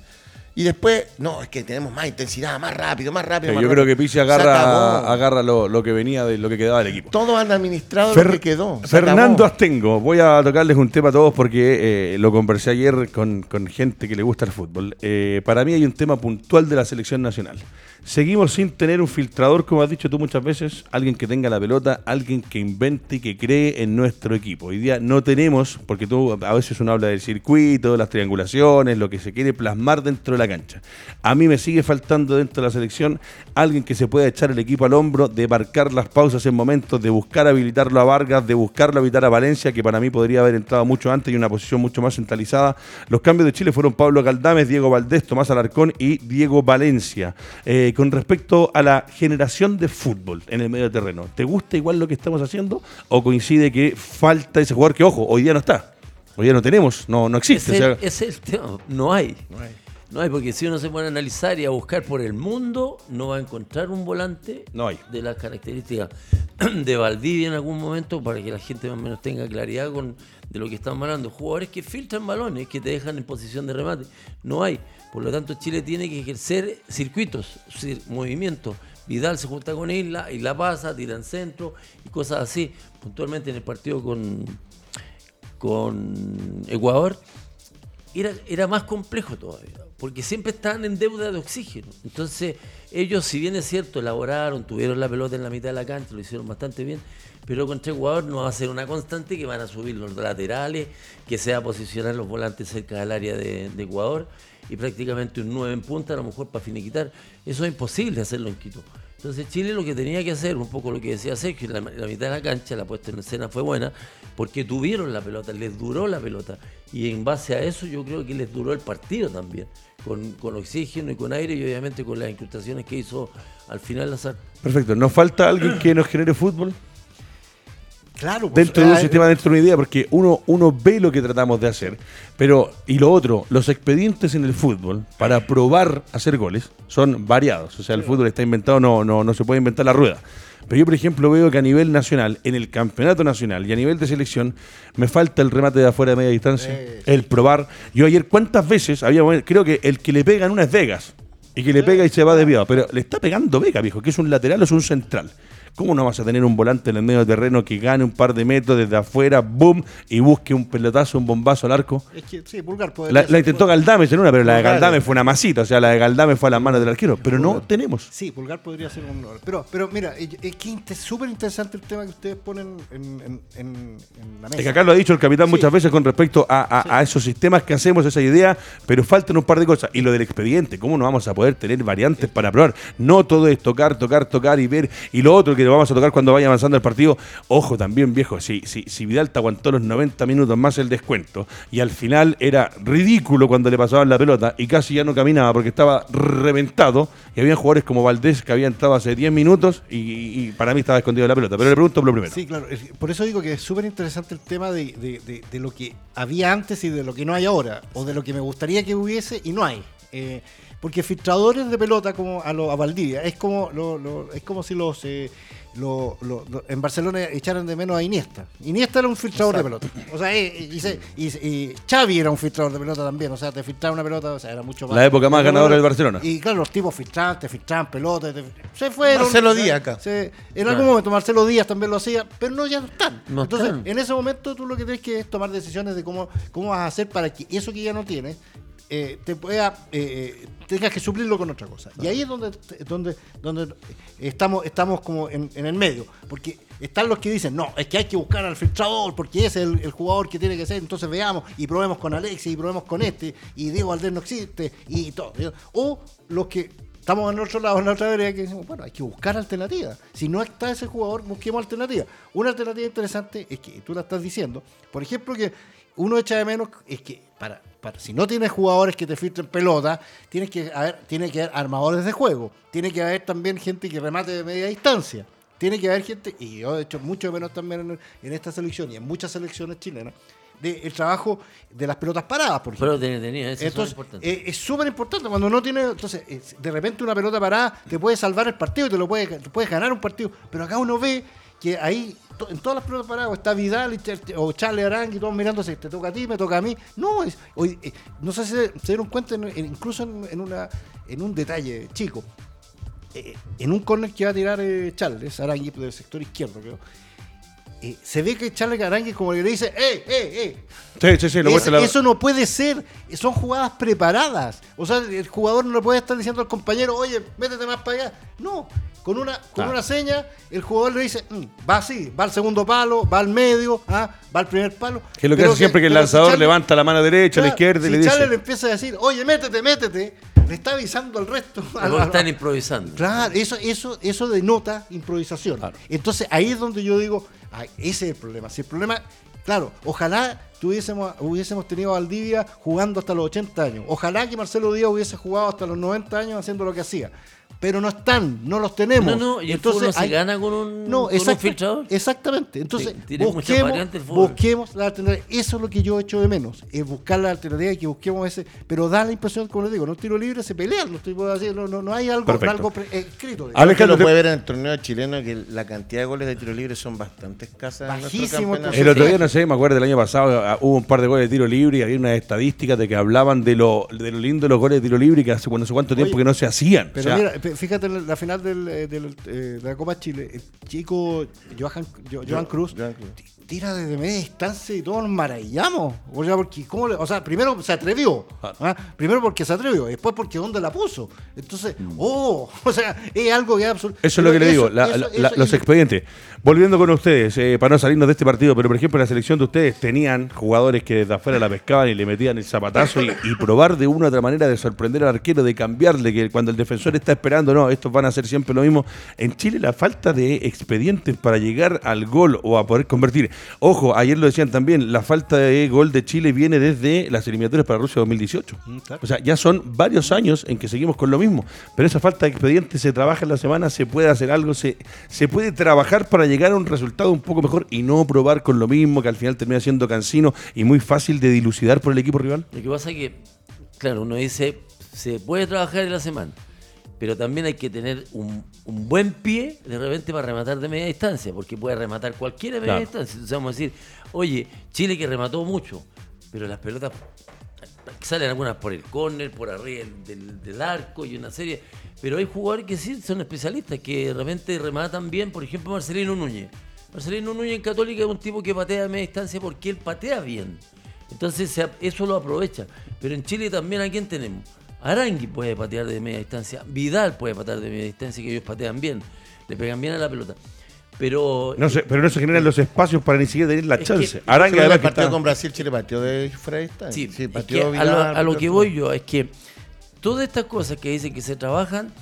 Y después, no, es que tenemos más intensidad, más rápido, más rápido. Sí, más yo creo que Pizzi Se agarra, agarra lo, lo que venía de lo que quedaba del equipo. Todos han administrado Fer- lo que quedó. Fernando. Astengo, voy a tocarles un tema a todos porque eh, lo conversé ayer con, con gente que le gusta el fútbol. Eh, para mí hay un tema puntual de la selección nacional. Seguimos sin tener un filtrador, como has dicho tú muchas veces, alguien que tenga la pelota, alguien que invente y que cree en nuestro equipo. Hoy día no tenemos, porque tú a veces uno habla del circuito, las triangulaciones, lo que se quiere plasmar dentro de la cancha. A mí me sigue faltando dentro de la selección alguien que se pueda echar el equipo al hombro, de marcar las pausas en momentos, de buscar habilitarlo a Vargas, de buscarlo habilitar a Valencia, que para mí podría haber entrado mucho antes y una posición mucho más centralizada. Los cambios de Chile fueron Pablo Caldames, Diego Valdés, Tomás Alarcón y Diego Valencia. Eh, con respecto a la generación de fútbol en el medio terreno, ¿te gusta igual lo que estamos haciendo o coincide que falta ese jugador que, ojo, hoy día no está? Hoy día no tenemos, no, no existe. O sea, es el tema. No hay. No hay. Porque si uno se pone a analizar y a buscar por el mundo, no va a encontrar un volante No hay. de las características de Valdivia en algún momento para que la gente más o menos tenga claridad con de lo que estamos hablando. Jugadores que filtran balones, que te dejan en posición de remate. No hay. Por lo tanto, Chile tiene que ejercer circuitos, cir- movimientos. Vidal se junta con Isla, Isla pasa, tiran centro y cosas así. Puntualmente en el partido con, con Ecuador, era, era más complejo todavía, porque siempre estaban en deuda de oxígeno. Entonces, ellos, si bien es cierto, elaboraron, tuvieron la pelota en la mitad de la cancha, lo hicieron bastante bien, pero con tres jugadores no va a ser una constante que van a subir los laterales, que se va a posicionar los volantes cerca del área de, de Ecuador y prácticamente un 9 en punta, a lo mejor para finiquitar. Eso es imposible hacerlo en Quito. Entonces Chile lo que tenía que hacer, un poco lo que decía Sergio, la, la mitad de la cancha, la puesta en escena fue buena, porque tuvieron la pelota, les duró la pelota. Y en base a eso yo creo que les duró el partido también, con, con oxígeno y con aire y obviamente con las incrustaciones que hizo al final Lazar. Perfecto. ¿Nos falta alguien que nos genere fútbol? Claro, pues, dentro de un ah, sistema, dentro de una idea, porque uno, uno ve lo que tratamos de hacer, pero, y lo otro, los expedientes en el fútbol para probar hacer goles son variados. O sea, el fútbol está inventado, no, no, no se puede inventar la rueda. Pero yo, por ejemplo, veo que a nivel nacional, en el campeonato nacional y a nivel de selección, me falta el remate de afuera de media distancia, el probar. Yo ayer, ¿cuántas veces había, creo que el que le pega en una es Vegas, y que le pega y se va desviado, pero le está pegando Vega, viejo, que es un lateral o es un central. ¿Cómo no vas a tener un volante en el medio del terreno que gane un par de metros desde afuera, boom, y busque un pelotazo, un bombazo al arco? Es que, sí, Pulgar puede La, la intentó Galdames en una, pero la de Galdames fue una masita, o sea, la de Galdames fue a las manos del arquero, pero no tenemos. Sí, Pulgar podría ser un. Pero, pero mira, es que es súper interesante el tema que ustedes ponen en, en- en- en la mesa. Es que acá lo ha dicho el capitán Sí. muchas veces con respecto a, a- a esos sistemas que hacemos, esa idea, pero faltan un par de cosas. Y lo del expediente, ¿cómo no vamos a poder tener variantes para probar? No todo es tocar, tocar, tocar y ver. Y lo otro que lo vamos a tocar cuando vaya avanzando el partido, ojo también, viejo, si, si, si Vidal te aguantó los 90 minutos más el descuento y al final era ridículo cuando le pasaban la pelota y casi ya no caminaba porque estaba reventado y había jugadores como Valdés que había entrado hace 10 minutos y, para mí estaba escondido la pelota. Pero le pregunto por lo primero. Sí, claro. Por eso digo que es súper interesante el tema de- de lo que había antes y de lo que no hay ahora. O de lo que me gustaría que hubiese y no hay. Eh, porque filtradores de pelota como a, lo, a Valdivia es como lo- lo- es como si los eh, lo- lo- lo- en Barcelona echaran de menos a Iniesta. Iniesta era un filtrador de pelota. O sea, eh, y, se- y- y Xavi era un filtrador de pelota también. O sea, te filtraba una pelota, o sea, era mucho más. La época más ganadora del Barcelona. Y claro, los tipos filtraban, te filtraban pelotas. te- se fueron. Marcelo Díaz acá. se- en algún momento Marcelo Díaz también lo hacía, pero no ya no están. No Entonces, están. en ese momento tú lo que tienes que es tomar decisiones de cómo, cómo vas a hacer para que eso que ya no tienes eh, te pueda eh, eh, tengas que suplirlo con otra cosa. Y ahí es donde donde donde estamos estamos como en, en el medio, porque están los que dicen, "No, es que hay que buscar al filtrador porque ese es el, jugador que tiene que ser, entonces veamos y probemos con Alexis y probemos con este y Diego Valdés no existe y todo." O los que Estamos en otro lado, en la otra vereda, que decimos, bueno, hay que buscar alternativas. Si no está ese jugador, busquemos alternativas. Una alternativa interesante es que tú la estás diciendo, por ejemplo, que uno echa de menos, es que para, para si no tienes jugadores que te filtren pelota, tienes que haber, tiene que haber armadores de juego, tiene que haber también gente que remate de media distancia. Tiene que haber gente, y yo he hecho mucho menos también en, en esta selección y en muchas selecciones chilenas, del trabajo de las pelotas paradas, por ejemplo. Pero tenía, tenía eso Entonces, es eh, súper importante cuando no tiene. Entonces, eh, de repente una pelota parada te puede salvar el partido y te lo puede, te puedes ganar un partido. Pero acá uno ve que ahí, en todas las pelotas paradas, está Vidal y o Charles Arangui, todos mirándose, te toca a ti, me toca a mí. No, es, hoy, eh, no sé si se, dieron cuenta, en- en- incluso en, en una, en un detalle chico. Eh, en un corner que va a tirar eh, Charles Arangui del sector izquierdo, creo. Eh, se ve que Charles Arangui como que le dice, ¡eh, eh, eh! Sí, sí, sí, lo Es- la- Eso no puede ser. Son jugadas preparadas. O sea, el jugador no le puede estar diciendo al compañero, oye, métete más para allá. No. Con una, con una seña, el jugador le dice, "Mm, va así, va al segundo palo, va al medio, ah, va al primer palo. Que es lo que Pero hace siempre que el pero lanzador si levanta la mano derecha, a la izquierda y si le Charlie le dice. empieza a decir, oye, métete, métete, le está avisando al resto. Luego al- están improvisando. Claro, eso, eso, eso denota improvisación. Claro. Entonces ahí es donde yo digo, ay, ese es el problema. Si el problema, claro, ojalá tuviésemos, hubiésemos tenido a Valdivia jugando hasta los 80 años. Ojalá que Marcelo Díaz hubiese jugado hasta los 90 años haciendo lo que hacía. Pero no están, no los tenemos. No, no, y el fútbol no se gana con un- no, con un exacta- filtrador. Exactamente. Entonces, Sí, busquemos, busquemos la alternativa. Eso es lo que yo echo de menos. Es buscar la alternativa y que busquemos ese. Pero da la impresión, como les digo, no tiro libre, se pelean los tipos así. No, no, no hay algo, algo pre- escrito. Ale- Alejandro lo puede ver en el torneo chileno que la cantidad de goles de tiro libre son bastante escasas. en Bajísimo el campeonato. El otro día, no sé, me acuerdo del año pasado, ah, hubo un par de goles de tiro libre y había unas estadísticas de que hablaban de lo, de lo lindo de los goles de tiro libre y que hace no sé cuánto tiempo Oye, que no se hacían. Pero O sea, mira, fíjate la final del, eh, del, eh, de la Copa Chile, el chico Johan, Jo- Johan Cruz Johan Cruz. Ti- tira desde media distancia y todos nos maravillamos. O sea, porque, ¿cómo le- o sea, primero se atrevió. ¿ah? Primero porque se atrevió, después porque dónde la puso. Entonces, oh, o sea, es algo que es absoluto. Eso es lo que le digo, la- la- la- los expedientes. Volviendo con ustedes, eh, para no salirnos de este partido, pero por ejemplo, en la selección de ustedes tenían jugadores que desde afuera la pescaban y le metían el zapatazo y, y probar de una u otra manera de sorprender al arquero, de cambiarle, que cuando el defensor está esperando, no, estos van a hacer siempre lo mismo. En Chile, la falta de expedientes para llegar al gol o a poder convertir. Ojo, ayer lo decían también, la falta de gol de Chile viene desde las eliminatorias para Rusia 2018. O sea, ya son varios años en que seguimos con lo mismo, pero esa falta de expedientes se trabaja en la semana, se puede hacer algo, se, se puede trabajar para llegar a un resultado un poco mejor y no probar con lo mismo que al final termina siendo cansino y muy fácil de dilucidar por el equipo rival. Lo que pasa es que, claro, uno dice, se puede trabajar en la semana, pero también hay que tener un, un buen pie de repente para rematar de media distancia, porque puede rematar cualquiera de media Claro. distancia. Entonces vamos a decir, oye, Chile que remató mucho, pero las pelotas salen algunas por el córner, por arriba del, del arco y una serie. Pero hay jugadores que sí son especialistas, que de repente rematan bien, por ejemplo Marcelino Núñez. Marcelino Núñez en Católica es un tipo que patea de media distancia porque él patea bien. Entonces eso lo aprovecha. Pero en Chile también a quién tenemos. Arangui puede patear de media distancia, Vidal puede patear de media distancia, que ellos patean bien, le pegan bien a la pelota. Pero No sé, pero no se generan los espacios para ni siquiera tener la chance. que- en además el que está- con Brasil, Chile pateó de distancia. Sí, Sí, pateó que a, Vidal, lo, a lo que voy yo es que todas estas cosas que dicen que se trabajan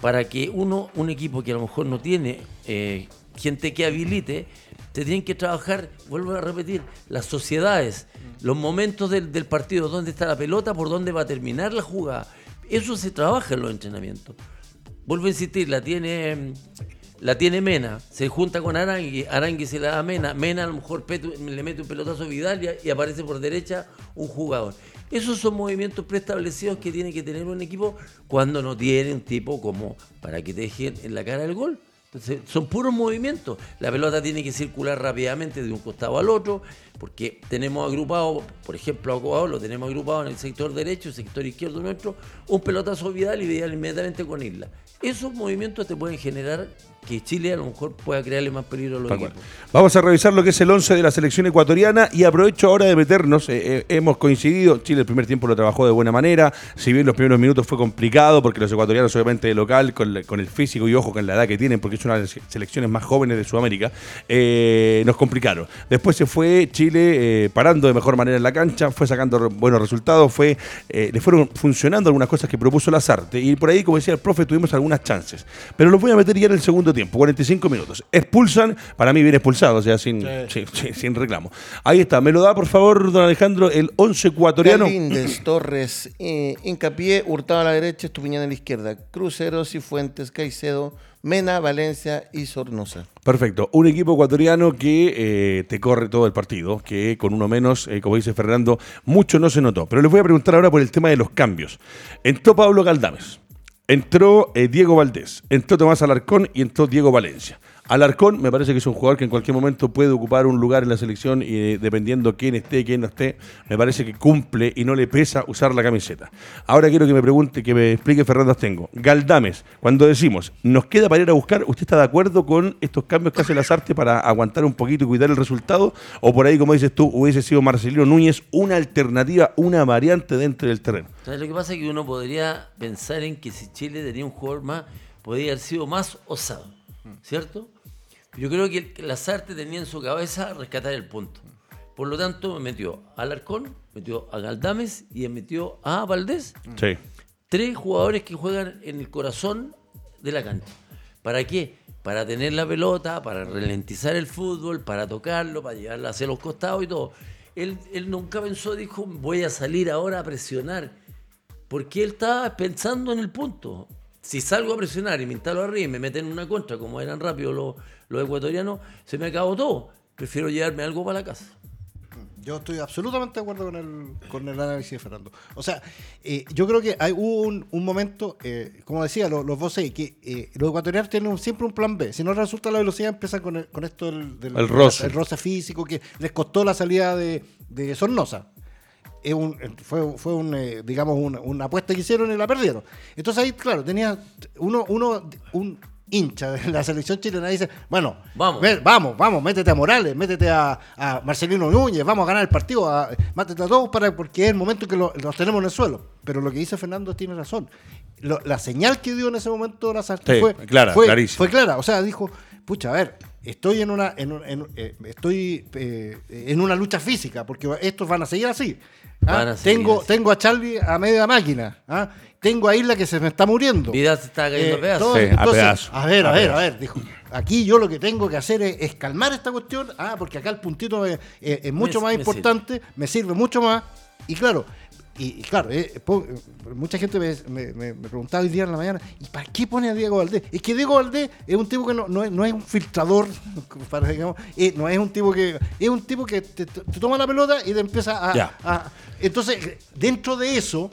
para que uno, un equipo que a lo mejor no tiene eh, gente que habilite, te tienen que trabajar, vuelvo a repetir, las sociedades, los momentos del, del partido, dónde está la pelota, por dónde va a terminar la jugada. Eso se trabaja en los entrenamientos. Vuelvo a insistir, la tiene la tiene Mena, se junta con Arangui, Arangui se la da a Mena, Mena a lo mejor le mete un pelotazo a Vidal y aparece por derecha un jugador. Esos son movimientos preestablecidos que tiene que tener un equipo cuando no tiene un tipo como para que te dejen en la cara el gol. Son puros movimientos. La pelota tiene que circular rápidamente de un costado al otro, porque tenemos agrupado, por ejemplo, a lo tenemos agrupado en el sector derecho, el sector izquierdo nuestro, un pelotazo Vidal y Vidal inmediatamente con Isla. Esos movimientos te pueden generar que Chile a lo mejor pueda crearle más peligro a los equipos. Vamos a revisar lo que es el 11 de la selección ecuatoriana y aprovecho ahora de meternos. eh, eh, hemos coincidido, Chile el primer tiempo lo trabajó de buena manera, si bien los primeros minutos fue complicado porque los ecuatorianos obviamente de local, con, la- con el físico y ojo con la edad que tienen, porque es una de las selecciones más jóvenes de Sudamérica, eh, nos complicaron. Después se fue Chile parando de mejor manera en la cancha, fue sacando buenos resultados, fue le fueron funcionando algunas cosas que propuso Lazarte y por ahí, como decía el profe, tuvimos algunas chances. Pero los voy a meter ya en el segundo tiempo, 45 minutos. Expulsan, para mí bien expulsado, o sea, sin, sí, sí, sin reclamo. Ahí está, me lo da por favor, don Alejandro, el 11 ecuatoriano. Galíndez, Torres, eh, Hincapié, Hurtado a la derecha, Estupiñán a la izquierda, Cruceros y Fuentes, Caicedo, Mena, Valencia y Sornosa. Perfecto. Un equipo ecuatoriano que eh, te corre todo el partido, que con uno menos, eh, como dice Fernando, mucho no se notó. Pero les voy a preguntar ahora por el tema de los cambios. Entró Pablo Galdames, entró eh, Diego Valdés, entró Tomás Alarcón y entró Diego Valencia. Alarcón me parece que es un jugador que en cualquier momento puede ocupar un lugar en la selección y dependiendo quién esté, quién no esté, me parece que cumple y no le pesa usar la camiseta. Ahora quiero que me pregunte, que me explique Fernando Astengo. Galdames, cuando decimos, nos queda para ir a buscar, ¿usted está de acuerdo con estos cambios que hace Lazarte para aguantar un poquito y cuidar el resultado? ¿O por ahí, como dices tú, hubiese sido Marcelino Núñez una alternativa, una variante dentro del terreno? ¿Sabes lo que pasa? Es que uno podría pensar en que si Chile tenía un jugador más, podría haber sido más osado, ¿cierto? Yo creo que Lazarte tenía en su cabeza rescatar el punto. Por lo tanto, me metió a Alarcón, metió a Galdames y metió a Valdés. Sí. Tres jugadores que juegan en el corazón de la cancha. ¿Para qué? Para tener la pelota, para ralentizar el fútbol, para tocarlo, para llevarla hacia los costados y todo. Él, él nunca pensó, dijo, voy a salir ahora a presionar. Porque él estaba pensando en el punto. Si salgo a presionar y me instalo arriba y me meten en una contra, como eran rápidos los, los ecuatorianos, se me acabó todo. Prefiero llevarme algo para la casa. Yo estoy absolutamente de acuerdo con el, con el análisis de Fernando. O sea, eh, yo creo que hay, hubo un, un momento, eh, como decía los, los voces, que eh, los ecuatorianos tienen un- siempre un plan B. Si no resulta la velocidad, empiezan con, el- con esto del, del- El roce. el roce físico, que les costó la salida de, de Sornosa. es un, fue, fue un, eh, digamos, una, una apuesta que hicieron y la perdieron. Entonces ahí, claro, tenía uno, uno, un hincha de la selección chilena dice, bueno, Vamos. vamos, vamos, métete a Morales, métete a, a Marcelino Núñez, vamos a ganar el partido, a, mátate a todos para, porque es el momento que lo- los tenemos en el suelo. Pero lo que dice Fernando tiene razón. Lo- la señal que dio en ese momento la Sí, fue, clara, fue, clara. O sea, dijo, pucha, a ver, estoy en una, en, en- eh, estoy eh, en una lucha física, porque estos van a seguir así. ¿ah? Van a seguir tengo, así. tengo a Charlie a media máquina. ¿ah? Tengo a Isla que se me está muriendo. Vidal se está cayendo Eh, a pedazos. todo- Sí, a entonces, pedazos, a ver, a, a ver, a ver, dijo. Aquí yo lo que tengo que hacer es, es calmar esta cuestión, ah, porque acá el puntito es, es- es mucho Me- más me importante, me sirve mucho más, y claro, y, y claro, eh, po- mucha gente me, me- me- me preguntaba hoy día en la mañana, ¿y para qué pone a Diego Valdés? Es que Diego Valdés es un tipo que no, no es, no es un filtrador, para, digamos, eh, no es un tipo que, es un tipo que te, te toma la pelota y te empieza a... A- entonces, dentro de eso,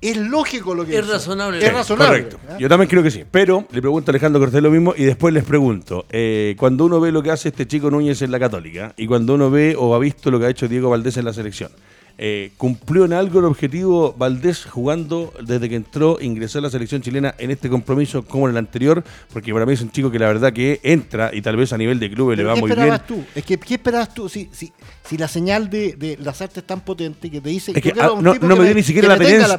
es lógico lo que Es hizo. razonable. Es razonable. Correcto. ¿ah? Yo también creo que sí. Pero le pregunto a Alejandro Cortés lo mismo y después les pregunto. eh, cuando uno ve lo que hace este chico Núñez en la Católica y cuando uno ve o ha visto lo que ha hecho Diego Valdés en la selección, eh, ¿cumplió en algo el objetivo Valdés jugando desde que entró, ingresó a la selección chilena en este compromiso como en el anterior? Porque para mí es un chico que la verdad que entra y tal vez a nivel de clubes le va ¿Qué muy bien. esperabas tú? Es que, ¿qué esperabas tú? Si, si, si la señal de, de las artes es tan potente que te dice Es que ah, un no, tipo no me dio ni siquiera la tenencia.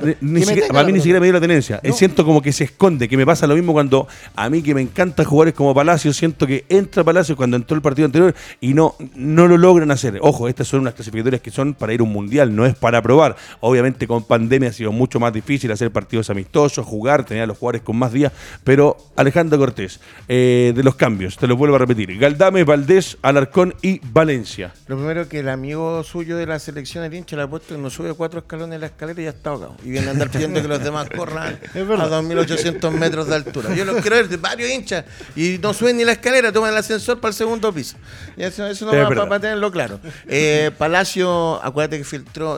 para mí ni siquiera me dio la tenencia. No. Siento como que se esconde, que me pasa lo mismo cuando a mí que me encanta jugar es como Palacio, siento que entra Palacio cuando entró el partido anterior y no, no lo logran hacer. Ojo, estas son unas clasificatorias que son para ir a un mundial, no es para probar. Obviamente con pandemia ha sido mucho más difícil hacer partidos amistosos, jugar, tener a los jugadores con más días, pero Alejandro Cortés, eh, de los cambios, te lo vuelvo a repetir. Galdame, Valdés, Alarcón y Valencia. Lo primero que el amigo suyo de la selección, el hincha, le ha puesto que no sube cuatro escalones en la escalera y ya está ahogado. Y viene a andar pidiendo que los demás corran a 2.800 metros de altura. Yo los quiero ver de varios hinchas y no suben ni la escalera, toman el ascensor para el segundo piso. Y eso, eso no Es va para tenerlo claro. Eh, Palacio, acuérdate que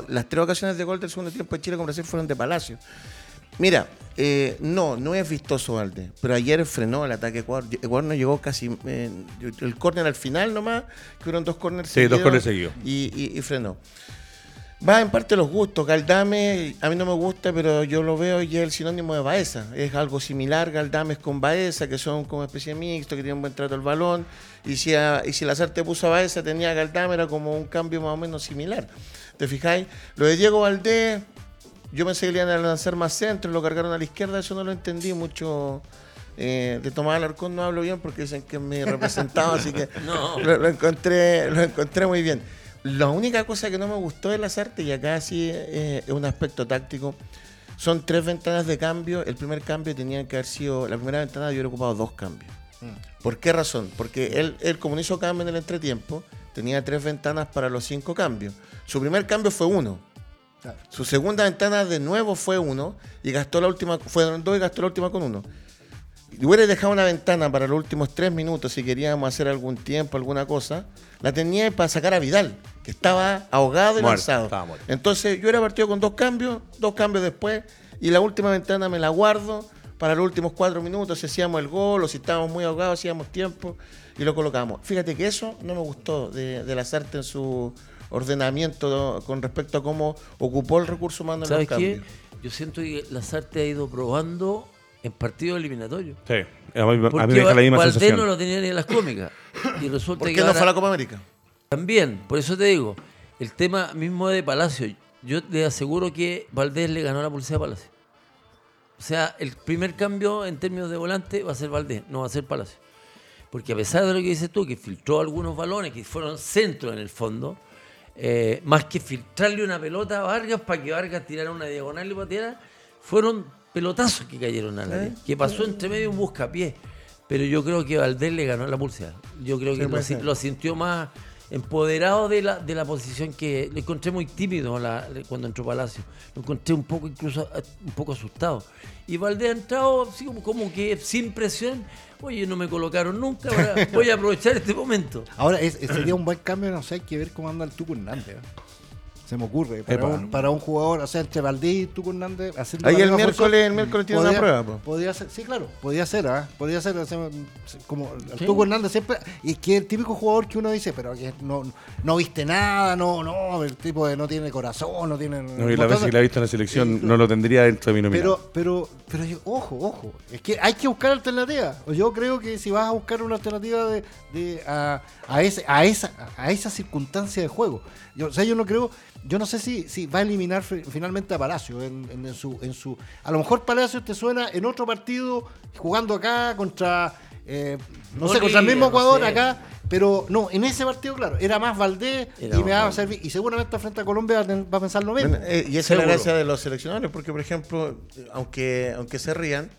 las tres ocasiones de gol del segundo tiempo de Chile con Brasil fueron de Palacio. Mira, eh, no, no es vistoso Valde, pero ayer frenó el ataque Ecuador. Ecuador no llegó casi. eh, el córner al final nomás, que fueron dos córneres Sí, dos córneres seguidos. Y, y- y frenó. Va en parte los gustos. Galdame, a mí no me gusta, pero yo lo veo y es el sinónimo de Baeza. Es algo similar, Galdames con Baeza, que son como especie mixto, que tienen buen trato al balón. Y si, a, y si la te puso a Baeza, tenía a Galdame, era como un cambio más o menos similar. ¿Te fijáis? Lo de Diego Valdés, yo pensé que le iban a lanzar más centro, lo cargaron a la izquierda, eso no lo entendí mucho. Eh, de Tomás Alarcón no hablo bien porque dicen que es mi representado, así que No. lo, lo encontré, lo encontré muy bien. La única cosa que no me gustó de las artes, y acá sí eh, es un aspecto táctico, son tres ventanas de cambio. El primer cambio tenía que haber sido, la primera ventana yo hubiera ocupado dos cambios. ¿Por qué razón? Porque él, él, como no hizo cambio en el entretiempo, tenía tres ventanas para los cinco cambios. Su primer cambio fue uno. Claro. Su segunda ventana de nuevo fue uno y gastó la última, fueron dos y gastó la última con uno. Y hubiera dejado una ventana para los últimos tres minutos si queríamos hacer algún tiempo, alguna cosa, la tenía para sacar a Vidal, que estaba ahogado y Muerto, lanzado. muerto. Entonces yo hubiera partido con dos cambios, dos cambios después, y la última ventana me la guardo para los últimos cuatro minutos, si hacíamos el gol o si estábamos muy ahogados, hacíamos tiempo y lo colocamos. Fíjate que eso no me gustó de, de las artes en su ordenamiento con respecto a cómo ocupó el recurso humano en los ¿Sabes qué? cambios. Yo siento que Lazarte ha ido probando en partidos eliminatorios. Sí, a mí, a mí Porque me deja la misma Valdés sensación. no lo tenía ni en las cómicas. Y resulta ¿Por que qué no ahora- fue a la Copa América? También, por eso te digo, el tema mismo de Palacio, yo le aseguro que Valdés le ganó la pulsera a Palacio. O sea, el primer cambio en términos de volante va a ser Valdés, no va a ser Palacio. Porque a pesar de lo que dices tú, que filtró algunos balones que fueron centro en el fondo, eh, más que filtrarle una pelota a Vargas para que Vargas tirara una diagonal y pateara, fueron pelotazos que cayeron al área. Que pasó entre medio un buscapié. Pero yo creo que Valdés le ganó la pulsera. Yo creo que lo sintió más empoderado de la, de la posición que lo encontré muy tímido la- cuando entró Palacio. Lo encontré un poco incluso eh, un poco asustado. Y Valdés ha entrado así como, como que sin presión. Oye, no me colocaron nunca, ahora voy a aprovechar este momento. Ahora es- sería un buen cambio, no sé, hay que ver cómo anda el Tuco Hernández. ¿eh? Se me ocurre. Para, Epa. un, para un jugador, o sea, entre Valdés y tú, Hernández, Ahí el miércoles, el miércoles tiene una podía- prueba. po. Podía ser, sí, claro, podía ser, ¿ah? Podía ser, como Sí. Tuco Hernández siempre, y es que el típico jugador que uno dice, pero que no, no viste nada, no, no, el tipo de no tiene corazón, no tiene. No, y la vez que la he visto en la selección no lo tendría dentro de mi nómina. Pero, pero, pero yo- ojo, ojo, es que hay que buscar alternativas. Yo creo que si vas a buscar una alternativa de, de- a, a ese, a esa, a esa circunstancia de juego. Yo, o sea, yo no creo, yo no sé si, si va a eliminar fi- finalmente a Palacio en, en- en su, en su. A lo mejor Palacio te suena en otro partido jugando acá contra, eh, no sé, contra el mismo no Ecuador sé. acá. Pero no, en ese partido, claro, era más Valdés Era y me va a servir. Y seguramente frente a Colombia va a pensar lo mismo. Bueno, eh, y esa es la gracia de los seleccionadores, porque por ejemplo, aunque, aunque se rían,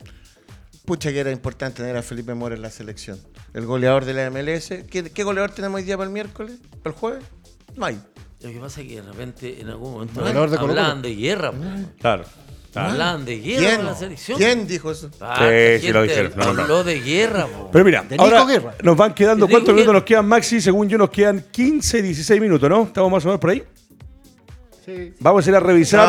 pucha que era importante tener a Felipe Mora en la selección. El goleador de la MLS. ¿Qué, qué goleador tenemos hoy día para el miércoles? ¿Para el jueves? No hay. Lo que pasa es que de repente en algún momento Goleador de Colo-Colo. hablaban de guerra. po. Claro. Hablaban de guerra ¿Quién? con la selección. ¿Quién dijo eso? Ah, Sí, esta sí lo dijeron, no, no. Habló de guerra. po. Pero mira, ahora Guerra. nos van quedando, ¿cuántos minutos Guerra. nos quedan, Maxi? Según yo, nos quedan 15, 16 minutos, ¿no? ¿Estamos más o menos por ahí? Sí. Vamos a ir a revisar.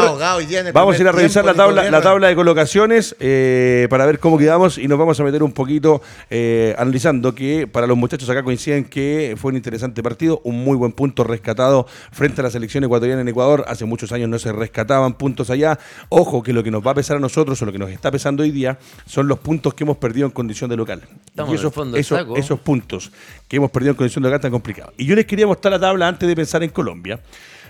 Vamos a ir a revisar la tabla, la tabla de colocaciones eh, para ver cómo quedamos y nos vamos a meter un poquito eh, analizando que para los muchachos acá coinciden que fue un interesante partido, un muy buen punto rescatado frente a la selección ecuatoriana en Ecuador. Hace muchos años no se rescataban puntos allá. Ojo que lo que nos va a pesar a nosotros o lo que nos está pesando hoy día son los puntos que hemos perdido en condición de local. Estamos y en el esos, fondo esos- saco. esos puntos que hemos perdido en condición de local tan complicados. Y yo les quería mostrar la tabla antes de pensar en Colombia.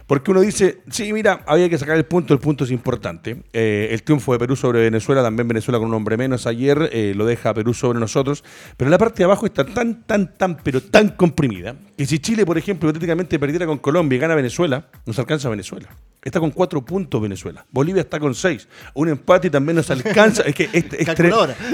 Porque uno dice, sí, mira, había que sacar el punto, el punto es importante. Eh, el triunfo de Perú sobre Venezuela, también Venezuela con un hombre menos ayer, eh, lo deja Perú sobre nosotros. Pero la parte de abajo está tan, tan, tan, pero tan comprimida, que si Chile, por ejemplo, hipotéticamente perdiera con Colombia y gana Venezuela, nos alcanza Venezuela. Está con cuatro puntos Venezuela. Bolivia está con seis. Un empate y también nos alcanza. es que este, este-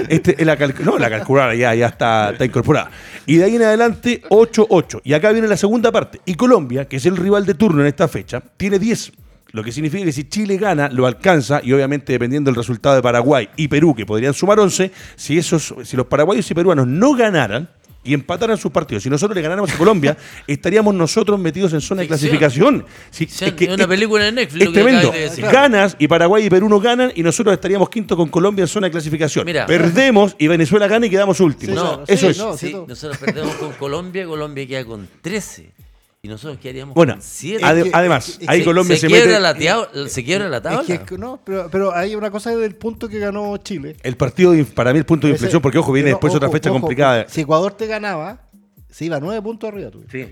este, la calc- no, la calculadora ya, ya está, está incorporada. Y de ahí en adelante, 8-8. Y acá viene la segunda parte. Y Colombia, que es el rival de turno en esta fecha, tiene 10. Lo que significa que si Chile gana, lo alcanza, y obviamente dependiendo del resultado de Paraguay y Perú, que podrían sumar 11, si, esos, si los paraguayos y peruanos no ganaran y empataran sus partidos, si nosotros le ganáramos a Colombia, estaríamos nosotros metidos en zona de clasificación. Si- Ficción. Es una película de Netflix, Es lo que tremendo. de decir. Ganas y Paraguay y Perú no ganan y nosotros estaríamos quinto con Colombia en zona de clasificación. Mira. Perdemos y Venezuela gana y quedamos últimos. Sí, No, eso Sí, es. no, sí, nosotros perdemos con Colombia, Colombia queda con 13. Y nosotros Bueno, 7. ade- que- además, es que- ahí Colombia se, se, mete. quiebra la tia- se quiebra la tabla. Es que, no, pero, pero hay una cosa del punto que ganó Chile. El partido, de- para mí, el punto de inflexión, porque ojo, viene pero después otra fecha ojo, complicada. Si Ecuador te ganaba, se iba a nueve puntos arriba tú. Sí.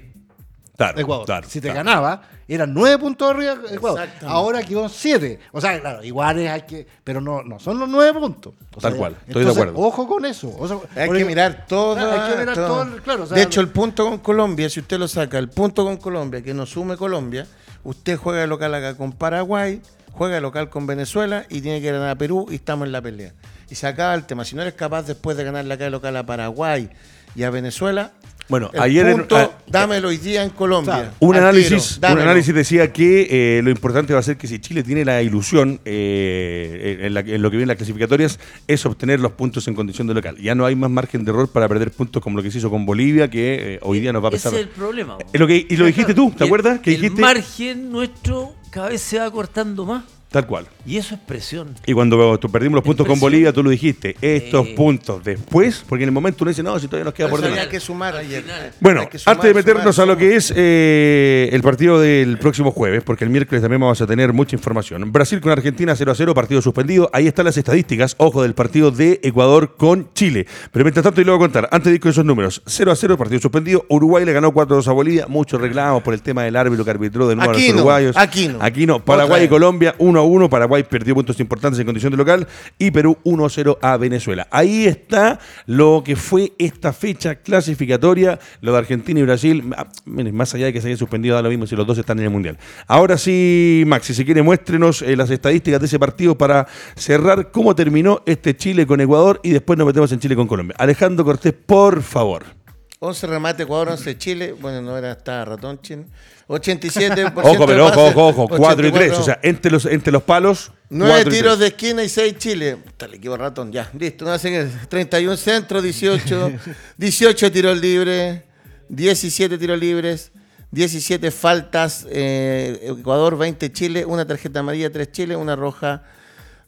Claro, Ecuador. claro, si te claro. ganaba, eran nueve puntos arriba Ecuador. Ahora quedó siete. O sea, claro, iguales hay que. Pero no, no son los nueve puntos. O Tal sea, cual, estoy de acuerdo. Ojo con eso. O sea, Hay que mirar todo. Claro, hay que mirar todo el- claro, o sea, de hecho, el punto con Colombia, si usted lo saca, el punto con Colombia, que nos sume Colombia, usted juega de local acá con Paraguay, juega de local con Venezuela y tiene que ganar a Perú y estamos en la pelea. Y se acaba el tema. Si no eres capaz después de ganarle acá de local a Paraguay y a Venezuela, Bueno, el ayer en- punto, ah, dámelo hoy día en Colombia. Un análisis, tiro, un análisis decía que eh, lo importante va a ser que si Chile tiene la ilusión eh, en, la- en lo que viene las clasificatorias es obtener los puntos en condición de local. Ya no hay más margen de error para perder puntos como lo que se hizo con Bolivia, que eh, hoy día nos va a Ese pesar. es el problema. Es lo que- y lo dijiste tú, ¿te El- acuerdas? Que el dijiste margen nuestro cada vez se va cortando más. Tal cual. Y eso es presión. Y cuando perdimos los puntos con. Bolivia, tú lo dijiste, estos puntos después, porque en el momento uno dice, no, si todavía nos queda por delante. que sumar ayer. Bueno, Hay que sumar, antes de meternos sumar, a lo que es eh, el partido del próximo jueves, porque el miércoles también vamos a tener mucha información. Brasil con Argentina 0 a 0, partido suspendido. Ahí están las estadísticas, ojo, del partido de Ecuador con Chile. Pero mientras tanto, y a contar, antes de ir con esos números, 0 a 0, partido suspendido. Uruguay le ganó 4 a 2 a Bolivia. Muchos reclamos por el tema del árbitro que arbitró de nuevo a Aquí los uruguayos. aquí no. Aquí no. Paraguay y. Colombia 1 a 1. Paraguay perdió puntos importantes en condición de local. Y Perú 1 a 0 a Venezuela. Ahí está lo que fue esta fecha clasificatoria, lo de Argentina y Brasil. Ah, más allá de que se haya suspendido, da lo mismo si los dos están en el Mundial. Ahora sí, Maxi, si quiere, muéstrenos eh, las estadísticas de ese partido para cerrar cómo terminó este Chile con Ecuador y después nos metemos en Chile con Colombia. Alejandro Cortés, por favor. 11 remate Ecuador, 11 Chile. Bueno, no era hasta ratón chin. 87%. Ojo, pero ojo, ojo, ojo, 4 y 3. 84. O sea, entre los, entre los palos. 9 cuatro y tiros de esquina y 6 Chile. Está el equipo ratón, ya. Listo. No qué. 31 centros, 18. 18 tiros libres. 17 tiros libres. 17 faltas, eh, Ecuador 20 Chile, una tarjeta amarilla 3 Chile, una roja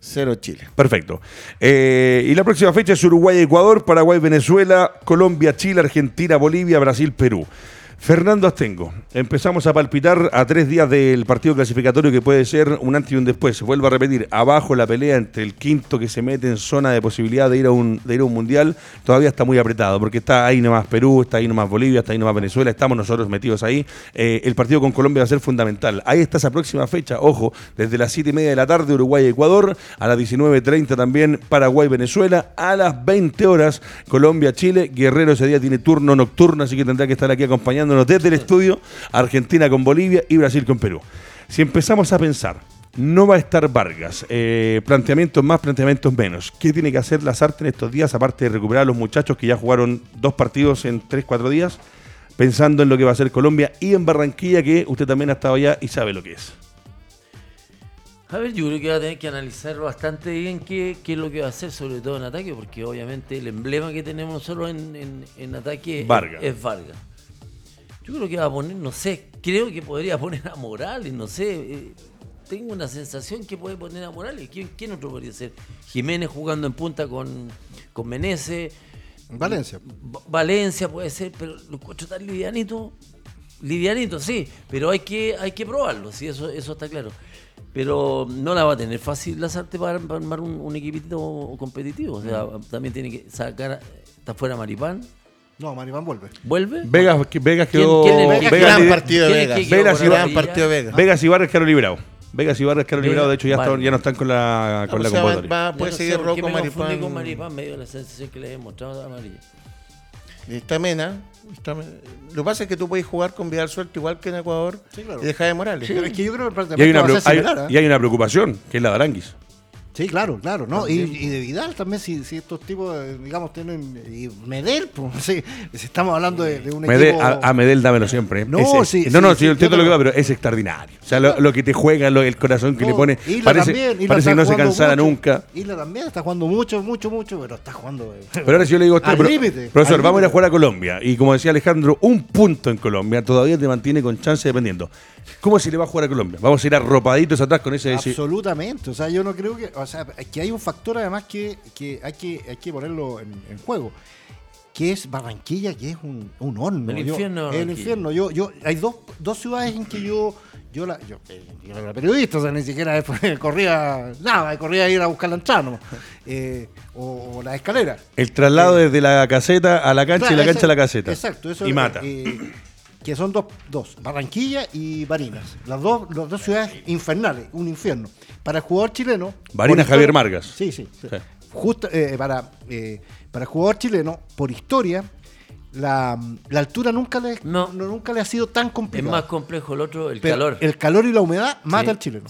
0 Chile. Perfecto. Eh, y la próxima fecha es Uruguay-Ecuador, Paraguay-Venezuela, Colombia-Chile, Argentina-Bolivia, Brasil-Perú. Fernando Astengo, empezamos a palpitar a tres días del partido clasificatorio que puede ser un antes y un después. Vuelvo a repetir, abajo la pelea entre el quinto que se mete en zona de posibilidad de ir a un, de ir a un mundial, todavía está muy apretado, porque está ahí nomás Perú, está ahí nomás Bolivia, está ahí nomás Venezuela, estamos nosotros metidos ahí. Eh, el partido con Colombia va a ser fundamental. Ahí está esa próxima fecha, ojo, desde las 7 y media de la tarde, Uruguay-Ecuador, a las 19.30 también Paraguay-Venezuela, a las 20 horas Colombia-Chile. Guerrero ese día tiene turno nocturno, así que tendrá que estar aquí acompañando desde el estudio, Argentina con Bolivia y Brasil con Perú. Si empezamos a pensar, no va a estar Vargas, eh, planteamientos más, planteamientos menos. ¿Qué tiene que hacer Lazarte en estos días, aparte de recuperar a los muchachos que ya jugaron dos partidos en tres, cuatro días, pensando en lo que va a ser Colombia y en Barranquilla, que usted también ha estado allá y sabe lo que es? A ver, yo creo que va a tener que analizar bastante bien qué, qué es lo que va a hacer, sobre todo en ataque, porque obviamente el emblema que tenemos nosotros en, en, ataque es Vargas. Yo creo que va a poner, no sé, creo que podría poner a Morales, no sé. Eh, tengo una sensación que puede poner a Morales. ¿Quién, quién otro podría ser? Jiménez jugando en punta con, con Menezes. Valencia. Valencia puede ser, pero lo encuentro tan livianito. Livianito, sí, pero hay que, hay que probarlo, sí, eso, eso está claro. Pero no la va a tener fácil la para, para armar un, un, equipito competitivo. O sea, mm. también tiene que sacar. Está fuera Maripán, no, Maripán vuelve. ¿Vuelve? Vegas, Vegas quedó. ¿Quién, Vegas, gran partido de Vegas. Vegas, y gran partido de Vegas. Vegas y Vargas quedaron liberados. Vegas y Vargas quedaron liberados, de hecho ya, están, ya no están con la, con la convocatoria. puede seguir Rocco Maripán. con Maripán medio de la sensación que le he mostrado a amarilla. Está Mena. Está, lo que pasa es que tú puedes jugar con Vidal suelto igual que en Ecuador sí, claro. y dejar de Morales. Sí, es que yo creo que y hay, una, hay, ¿eh? y hay una preocupación, que es la de Aranguis. Sí, claro, claro, ¿no? Y, de Vidal también, si, si, estos tipos, eh, digamos, tienen. Y Medel, pues, sí, si estamos hablando de, un equipo. A, Medel dámelo siempre. No, sí, no, no, sí, yo entiendo lo que va, pero es extraordinario. O sea, lo, que te juega, el corazón que le pone. parece, también, parece que no se cansara nunca. Isla también está jugando mucho, mucho, mucho, pero está jugando. Eh, pero ahora si yo le digo a usted, profesor, vamos a ir a jugar a Colombia. Y como decía Alejandro, un punto en Colombia todavía te mantiene con chance dependiendo. ¿Cómo se le va a jugar a Colombia? Vamos a ir arropaditos atrás con ese. Absolutamente. O sea, yo no creo que. O sea, que hay un factor además que, que, hay, que hay que ponerlo en, juego. Que es Barranquilla, que es un, un horno. El infierno. el infierno. Yo, yo, hay dos, dos ciudades en que yo. Yo, la, yo, eh, era periodista, o sea, ni siquiera corría nada, corría a ir a buscar la entrada eh, o, la escalera. El traslado eh, desde la caseta a la cancha y la cancha a la caseta. Exacto, eso y mata que son dos, dos, Barranquilla y Barinas. Las dos, las dos ciudades infernales, un infierno. Para el jugador chileno. Barinas Javier Margas. Sí, sí. Justo, eh, para, eh, para el jugador chileno, por historia, la, altura nunca le, no. nunca le ha sido tan complicado. Es más complejo el otro, el calor. El calor y la humedad mata al chileno.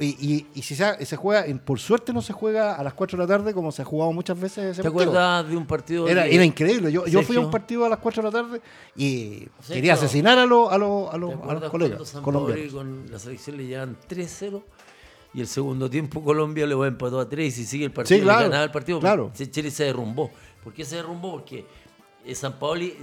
y, y, si se, juega, por suerte no se juega a las 4 de la tarde como se ha jugado muchas veces. ¿Te acuerdas de un partido? Era, era increíble. Yo, yo, fui a un partido a las 4 de la tarde y quería asesinar a, los a, los, a, los, a los colegas colombianos. Con la selección le llevan 3-0 y el segundo tiempo Colombia le va a 3 y si sigue el partido, sí, claro, el partido. Claro. Chile se derrumbó. ¿Por qué se derrumbó? Porque eh, San Paoli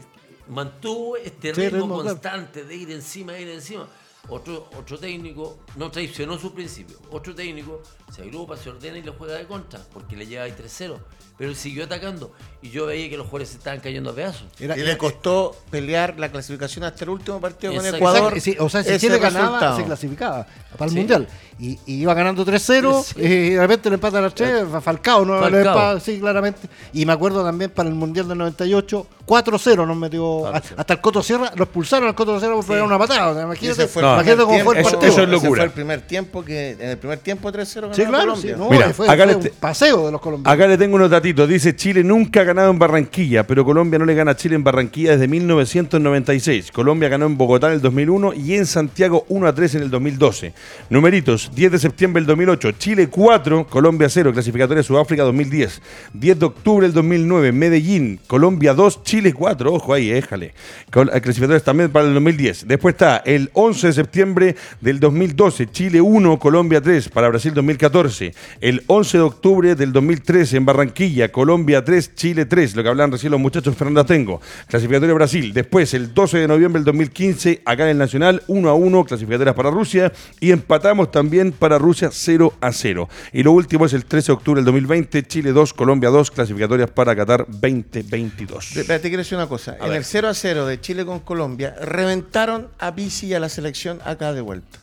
mantuvo este ritmo, constante de ir encima, de ir encima. Otro, otro técnico no traicionó su principio. Otro técnico se agrupa, se ordena y lo juega de contra, porque le lleva ahí 3-0. Pero él siguió atacando y yo veía que los jugadores se estaban cayendo a pedazos. y le costó pelear la clasificación hasta el último partido con Ecuador. o sea, si Chile ganaba, se clasificaba para el Mundial. Y, iba ganando 3-0 y de repente le empatan a las 3, Falcao, ¿no? Falcao. sí, claramente. Y me acuerdo también para el Mundial del 98, 4-0 nos metió. Hasta el Coto Sierra, lo expulsaron al Coto Sierra por pegar una patada. imagínate, fue cómo fue el partido. Eso, es locura. Ese fue el primer tiempo que, en el primer tiempo 3-0 sí, claro, Colombia. no, Mira, fue, acá un paseo de los colombianos. Acá le tengo unos datitos. Dice Chile nunca ha ganado en Barranquilla, pero Colombia no le gana a Chile en Barranquilla desde 1996. Colombia ganó en Bogotá en el 2001 y en Santiago 1 3 en el 2012. Numeritos, 10 de septiembre del 2008, Chile 4, Colombia 0, clasificatoria Sudáfrica 2010. 10 de octubre del 2009, Medellín, Colombia 2, Chile 4, ojo ahí, éjale. Clasificatorias también para el 2010. Después está el 11 de septiembre septiembre del 2012, Chile 1, Colombia 3 para Brasil 2014. El 11 de octubre del 2013 en Barranquilla, Colombia 3, Chile 3, lo que hablan recién los muchachos Fernanda Tengo. Clasificatoria Brasil. Después, el 12 de noviembre del 2015, acá en el Nacional, 1 a 1, clasificatorias para Rusia. Y empatamos también para Rusia 0 a 0. Y lo último es el 13 de octubre del 2020, Chile 2, Colombia 2, clasificatorias para Qatar 2022. Te quiero decir una cosa. en el 0 a 0 de Chile con Colombia, reventaron a Pisi y a la selección acá de vuelta.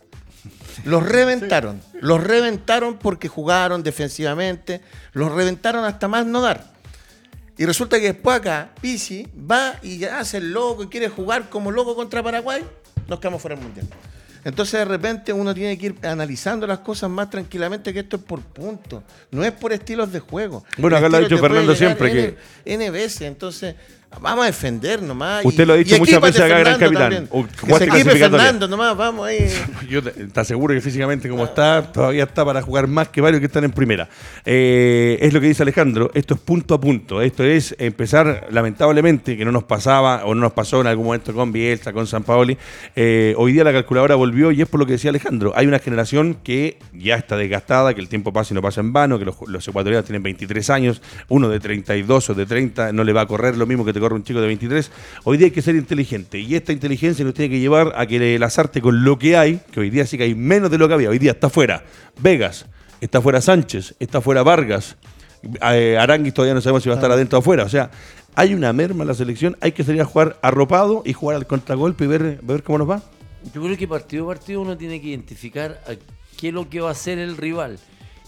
Los reventaron. Los reventaron porque jugaron defensivamente. Los reventaron hasta más no dar. Y resulta que después acá, Pisi va y hace el loco y quiere jugar como loco contra Paraguay. Nos quedamos fuera del mundial. Entonces de repente uno tiene que ir analizando las cosas más tranquilamente que esto es por puntos, no es por estilos de juego. Bueno, acá lo ha dicho Fernando siempre que... N veces, entonces Vamos a defender nomás. Usted lo ha dicho muchas veces acá, Gran Capitán. se equipe Fernando nomás, vamos ahí. Yo está seguro que físicamente como está, todavía está para jugar más que varios que están en primera. Eh, es lo que dice Alejandro, esto es punto a punto. Esto es empezar, lamentablemente, que no nos pasaba o no nos pasó en algún momento con Bielsa, con San Paoli. Eh, hoy día la calculadora volvió y es por lo que decía Alejandro. Hay una generación que ya está desgastada, que el tiempo pasa y no pasa en vano, que los, los ecuatorianos tienen 23 años, uno de 32 o de 30 no le va a correr lo mismo que te corre un chico de 23. Hoy día hay que ser inteligente y esta inteligencia nos tiene que llevar a que el azarte con lo que hay, que hoy día sí que hay menos de lo que había. Hoy día está fuera Vegas, está fuera Sánchez, está fuera Vargas. Eh, Aranguis todavía no sabemos si va a estar adentro o afuera. O sea, hay una merma en la selección, hay que salir a jugar arropado y jugar al contragolpe y ver, ver cómo nos va. Yo creo que partido a partido uno tiene que identificar qué es lo que va a hacer el rival.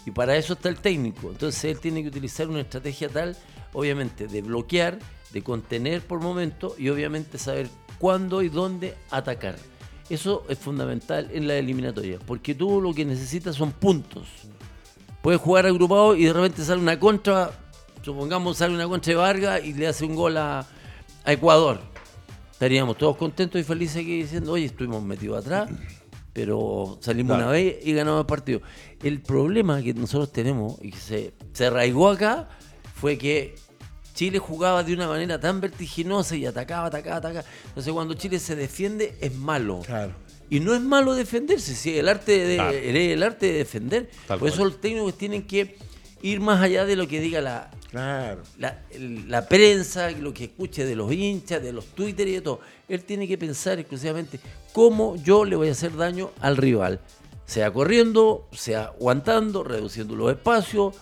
Y para eso está el técnico. Entonces él tiene que utilizar una estrategia tal, obviamente, de bloquear de contener por momento y obviamente saber cuándo y dónde atacar. Eso es fundamental en la eliminatoria, porque tú lo que necesitas son puntos. Puedes jugar agrupado y de repente sale una contra, supongamos sale una contra de Vargas y le hace un gol a, Ecuador. Estaríamos todos contentos y felices aquí diciendo, oye, estuvimos metidos atrás, pero salimos una vez y ganamos el partido. El problema que nosotros tenemos y que se, se arraigó acá fue que Chile jugaba de una manera tan vertiginosa y atacaba, atacaba, atacaba. Entonces cuando Chile se defiende es malo. Claro. Y no es malo defenderse, si el arte de, el arte de defender. Por eso los técnicos tienen que ir más allá de lo que diga la, la, prensa, lo que escuche de los hinchas, de los Twitter y de todo. Él tiene que pensar exclusivamente cómo yo le voy a hacer daño al rival. Sea corriendo, sea aguantando, reduciendo los espacios,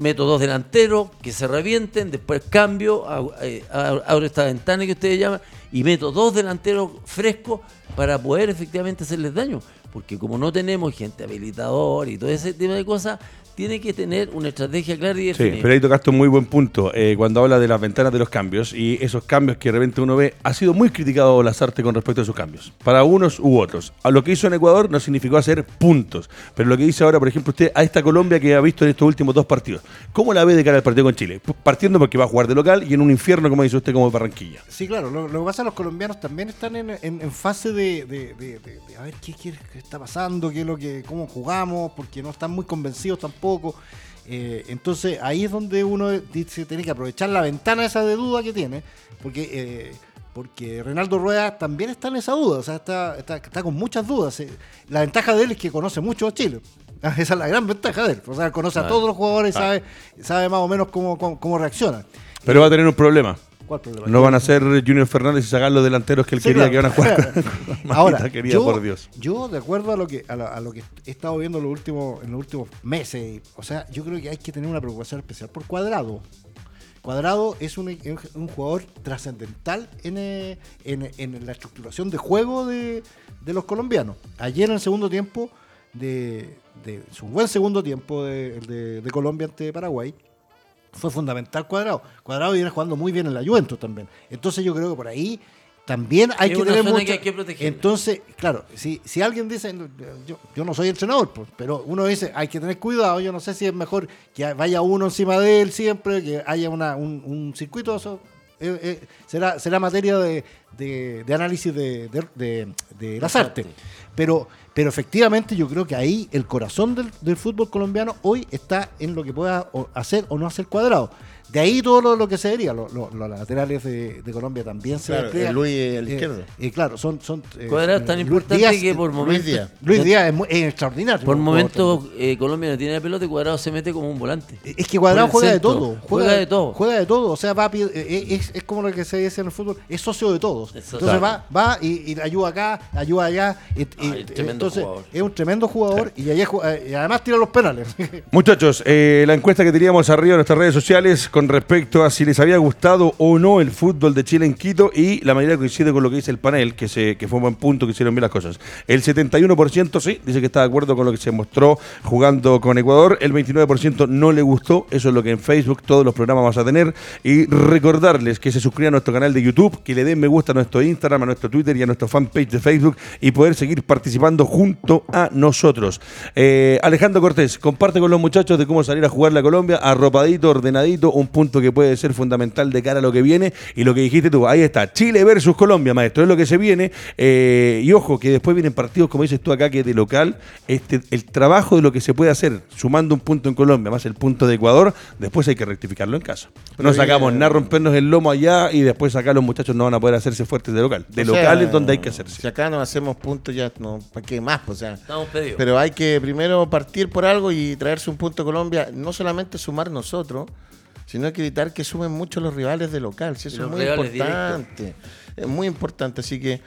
meto dos delanteros que se revienten, después cambio, eh, abro esta ventana que ustedes llaman y meto dos delanteros frescos para poder efectivamente hacerles daño. Porque como no tenemos gente habilitador y todo ese tipo de cosas, tiene que tener una estrategia clara y definida. Sí, pero ahí tocaste un muy buen punto eh, cuando habla de las ventanas de los cambios y esos cambios que de repente uno ve. Ha sido muy criticado Lazarte con respecto a esos cambios, para unos u otros. A lo que hizo en Ecuador no significó hacer puntos, pero lo que dice ahora, por ejemplo, usted a esta Colombia que ha visto en estos últimos dos partidos, ¿cómo la ve de cara al partido con Chile? Partiendo porque va a jugar de local y en un infierno, como dice usted, como Barranquilla. Sí, claro, lo, que pasa es que los colombianos también están en, fase de, de, a ver qué, qué, está pasando, qué es lo que, cómo jugamos, porque no están muy convencidos tampoco. Eh, entonces ahí es donde uno dice, tiene que aprovechar la ventana esa de duda que tiene, porque eh, porque Reinaldo Rueda también está en esa duda, o sea, está, está, con muchas dudas. Eh, la ventaja de él es que conoce mucho a Chile. Esa es la gran ventaja de él. O sea, conoce a todos los jugadores y sabe, sabe más o menos cómo, cómo, cómo reaccionan. Pero va a tener un problema. No van a ser Junior Fernández y sacar los delanteros que él quería que van a jugar. Ahora, yo, por Dios. yo, de acuerdo a lo que a lo, que he estado viendo en los últimos, en los últimos meses, o sea, yo creo que hay que tener una preocupación especial por Cuadrado. Cuadrado es un, un jugador trascendental en, eh, en, en, la estructuración de juego de, de, los colombianos. Ayer en el segundo tiempo, de, de su buen segundo tiempo de, de Colombia ante Paraguay, fue fundamental Cuadrado. Cuadrado viene jugando muy bien en la Juventus también. Entonces yo creo que por ahí también hay que tener mucho... Entonces, claro, si, si alguien dice, yo, yo no soy entrenador, pues, pero uno dice, hay que tener cuidado, yo no sé si es mejor que vaya uno encima de él siempre, que haya una, un, un circuito, eso eh, eh, será, será materia de, de, análisis de, de, de las artes. Pero, pero efectivamente yo creo que ahí el corazón del, fútbol colombiano hoy está en lo que pueda hacer o no hacer cuadrado. De ahí todo lo, lo que se vería. Lo- lo- los laterales de, de Colombia también se Claro, el Luis, el Eh, izquierdo. Y claro, son. son eh, Cuadrado es tan eh, Luis importante Díaz- que por Luis momentos. Díaz. Luis Díaz es, muy- es extraordinario. Por momentos eh, Colombia no tiene la pelota y Cuadrado se mete como un volante. Es que Cuadrado el juega de todo. Juega de todo. Juega de todo. O sea, va eh, es, es como lo que se dice en el fútbol. Es socio de todos. Entonces Claro. va, va y, y ayuda acá, ayuda allá. y- y- Ay, tremendo entonces jugador. es un tremendo jugador y, allá eh, y además tira los penales. Muchachos, eh, la encuesta que teníamos arriba en nuestras redes sociales con respecto a si les había gustado o no el fútbol de Chile en Quito y la mayoría coincide con lo que dice el panel, que, se, que fue un buen punto, que hicieron bien las cosas. El 71% sí, dice que está de acuerdo con lo que se mostró jugando con Ecuador, el 29% no le gustó, eso es lo que en Facebook todos los programas vamos a tener y recordarles que se suscriban a nuestro canal de YouTube, que le den me gusta a nuestro Instagram, a nuestro Twitter y a nuestro fanpage de Facebook y poder seguir participando junto a nosotros. Eh, Alejandro Cortés, comparte con los muchachos de cómo salir a jugar la Colombia, arropadito, ordenadito, un punto que puede ser fundamental de cara a lo que viene y lo que dijiste tú, ahí está, Chile versus Colombia, maestro, es lo que se viene. Eh, y ojo, que después vienen partidos, como dices tú acá, que de local, este, el trabajo de lo que se puede hacer, sumando un punto en Colombia más el punto de Ecuador, después hay que rectificarlo en casa. No sacamos eh, nada, rompernos el lomo allá y después acá los muchachos no van a poder hacerse fuertes de local. De O sea, local es donde hay que hacerse. Si acá no hacemos puntos, ya no, ¿para qué más? Pues, o sea, Estamos pedidos. pero hay que primero partir por algo y traerse un punto a Colombia, no solamente sumar nosotros, sino que evitar que sumen mucho los rivales de local. Si eso los es muy importante. Es muy importante. Así que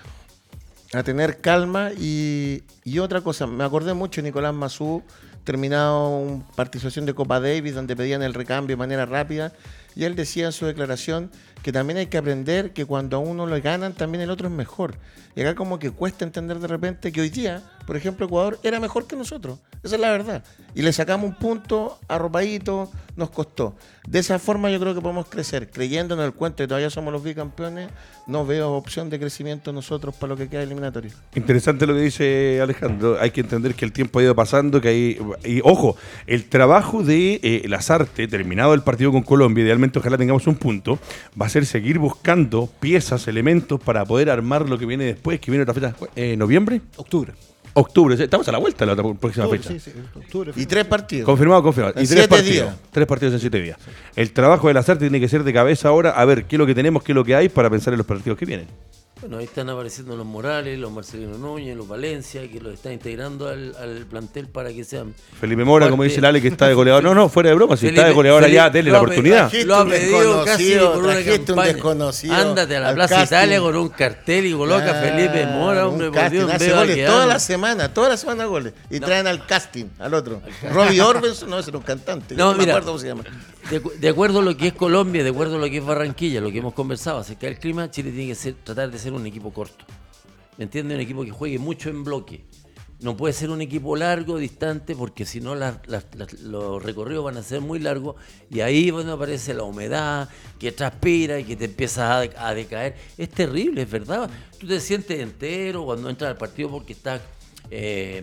a tener calma y, y otra cosa, me acordé mucho de Nicolás Mazú, terminado una participación de Copa Davis donde pedían el recambio de manera rápida y él decía en su declaración que también hay que aprender que cuando a uno le ganan también el otro es mejor. Y acá como que cuesta entender de repente que hoy día, por ejemplo, Ecuador era mejor que nosotros. Esa es la verdad. Y le sacamos un punto arropadito, nos costó. De esa forma yo creo que podemos crecer. Creyendo en el cuento que todavía somos los bicampeones, no veo opción de crecimiento nosotros para lo que queda eliminatorio. Interesante lo que dice Alejandro. Hay que entender que el tiempo ha ido pasando, que. Y ojo, el trabajo de eh, las artes, terminado el partido con Colombia, ojalá tengamos un punto, va a ser seguir buscando piezas, elementos para poder armar lo que viene después, que viene otra fecha, eh, ¿noviembre? Octubre. Octubre, estamos a la vuelta la otra próxima Octubre, fecha. sí, sí, octubre. Y tres partidos. Confirmado, confirmado. En y tres siete partidos. días. Tres partidos en siete días. El trabajo de las artes tiene que ser de cabeza ahora, a ver qué es lo que tenemos, qué es lo que hay para pensar en los partidos que vienen. Bueno, ahí están apareciendo los Morales, los Marcelino Núñez, los Valencia, que los están integrando al, al plantel para que sean. Felipe Mora, como dice el Ale, que está de goleador. No, no, fuera de broma, si está de Felipe- goleador allá, Felipe- denle la lo ha oportunidad. Lo ha un pedido casi desconocido, por una un campaña. desconocido Ándate a la Plaza casting. Italia con un cartel y coloca a Felipe Mora, Ah, hombre, un por casting, Dios, hace veo goles toda la semana, toda la semana goles. Y traen al casting, al otro. Robbie Orbenson, no, ese era un cantante. No, No, me acuerdo cómo se llama. De, acu- de acuerdo a lo que es Colombia, de acuerdo a lo que es Barranquilla, lo que hemos conversado acerca del clima, Chile tiene que ser, tratar de ser un equipo corto. ¿Me entiendes? Un equipo que juegue mucho en bloque. No puede ser un equipo largo, distante, porque si no los recorridos van a ser muy largos y ahí bueno, aparece la humedad, que transpira y que te empieza a, a decaer. Es terrible, es verdad. Tú te sientes entero cuando entras al partido porque estás, eh,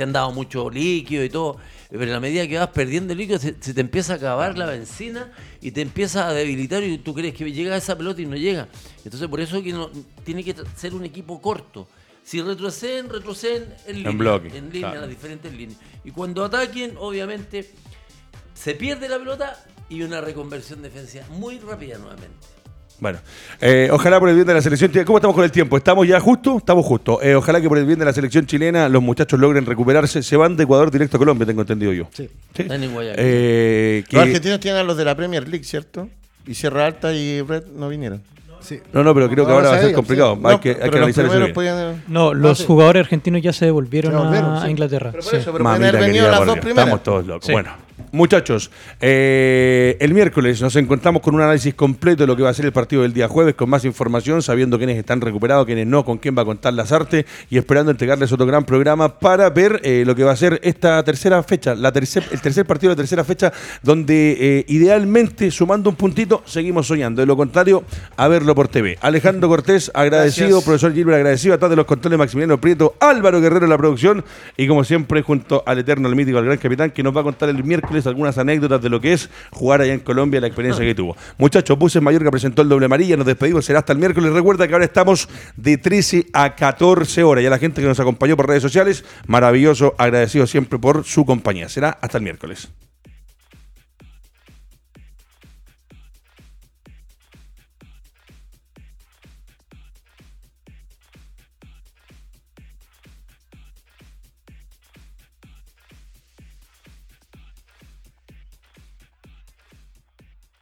te han dado mucho líquido y todo, pero en la medida que vas perdiendo líquido se, se te empieza a acabar la benzina y te empieza a debilitar y tú crees que llega esa pelota y no llega. Entonces por eso que no, tiene que ser un equipo corto. Si retroceden, retroceden en línea, bloque, en línea, claro. las diferentes líneas. Y cuando ataquen, obviamente, se pierde la pelota y una reconversión defensiva muy rápida nuevamente. Bueno, eh, ojalá por el bien de la selección chilena. ¿Cómo estamos con el tiempo? ¿Estamos ya justo? Estamos justo. Eh, ojalá que por el bien de la selección chilena los muchachos logren recuperarse. Se van de Ecuador directo a Colombia, tengo entendido yo. Sí. ¿Sí? Eh, que- Los argentinos tienen a los de la Premier League, ¿cierto? Y Sierra Alta y Red no vinieron. Sí. No, no, pero creo que ahora va a ser complicado. sí. hay No, que, hay analizar eso primeros bien. podían- No, los jugadores argentinos ya se devolvieron, Se devolvieron, a, sí. a Inglaterra. Pero por sí. eso, pero Mamita querida, las dos primeras. Estamos todos locos. Sí. Bueno, muchachos, eh, el miércoles nos encontramos con un análisis completo de lo que va a ser el partido del día jueves, con más información, sabiendo quiénes están recuperados, quiénes no, con quién va a contar las artes y esperando entregarles otro gran programa para ver eh, lo que va a ser esta tercera fecha, la tercer, el tercer partido de la tercera fecha, donde eh, idealmente, sumando un puntito, seguimos soñando. De lo contrario, a verlo por TV. Alejandro Cortés, agradecido, Gracias. profesor Gilbert, agradecido, atrás de los controles Maximiliano Prieto, Álvaro Guerrero en la producción y como siempre junto al eterno, al mítico, al gran capitán que nos va a contar el miércoles algunas anécdotas de lo que es jugar allá en Colombia, la experiencia que tuvo. Muchachos, Buses Mallorca presentó el doble amarilla, nos despedimos, será hasta el miércoles. Recuerda que ahora estamos de 13 a 14 horas y a la gente que nos acompañó por redes sociales, maravilloso, agradecido siempre por su compañía. Será hasta el miércoles.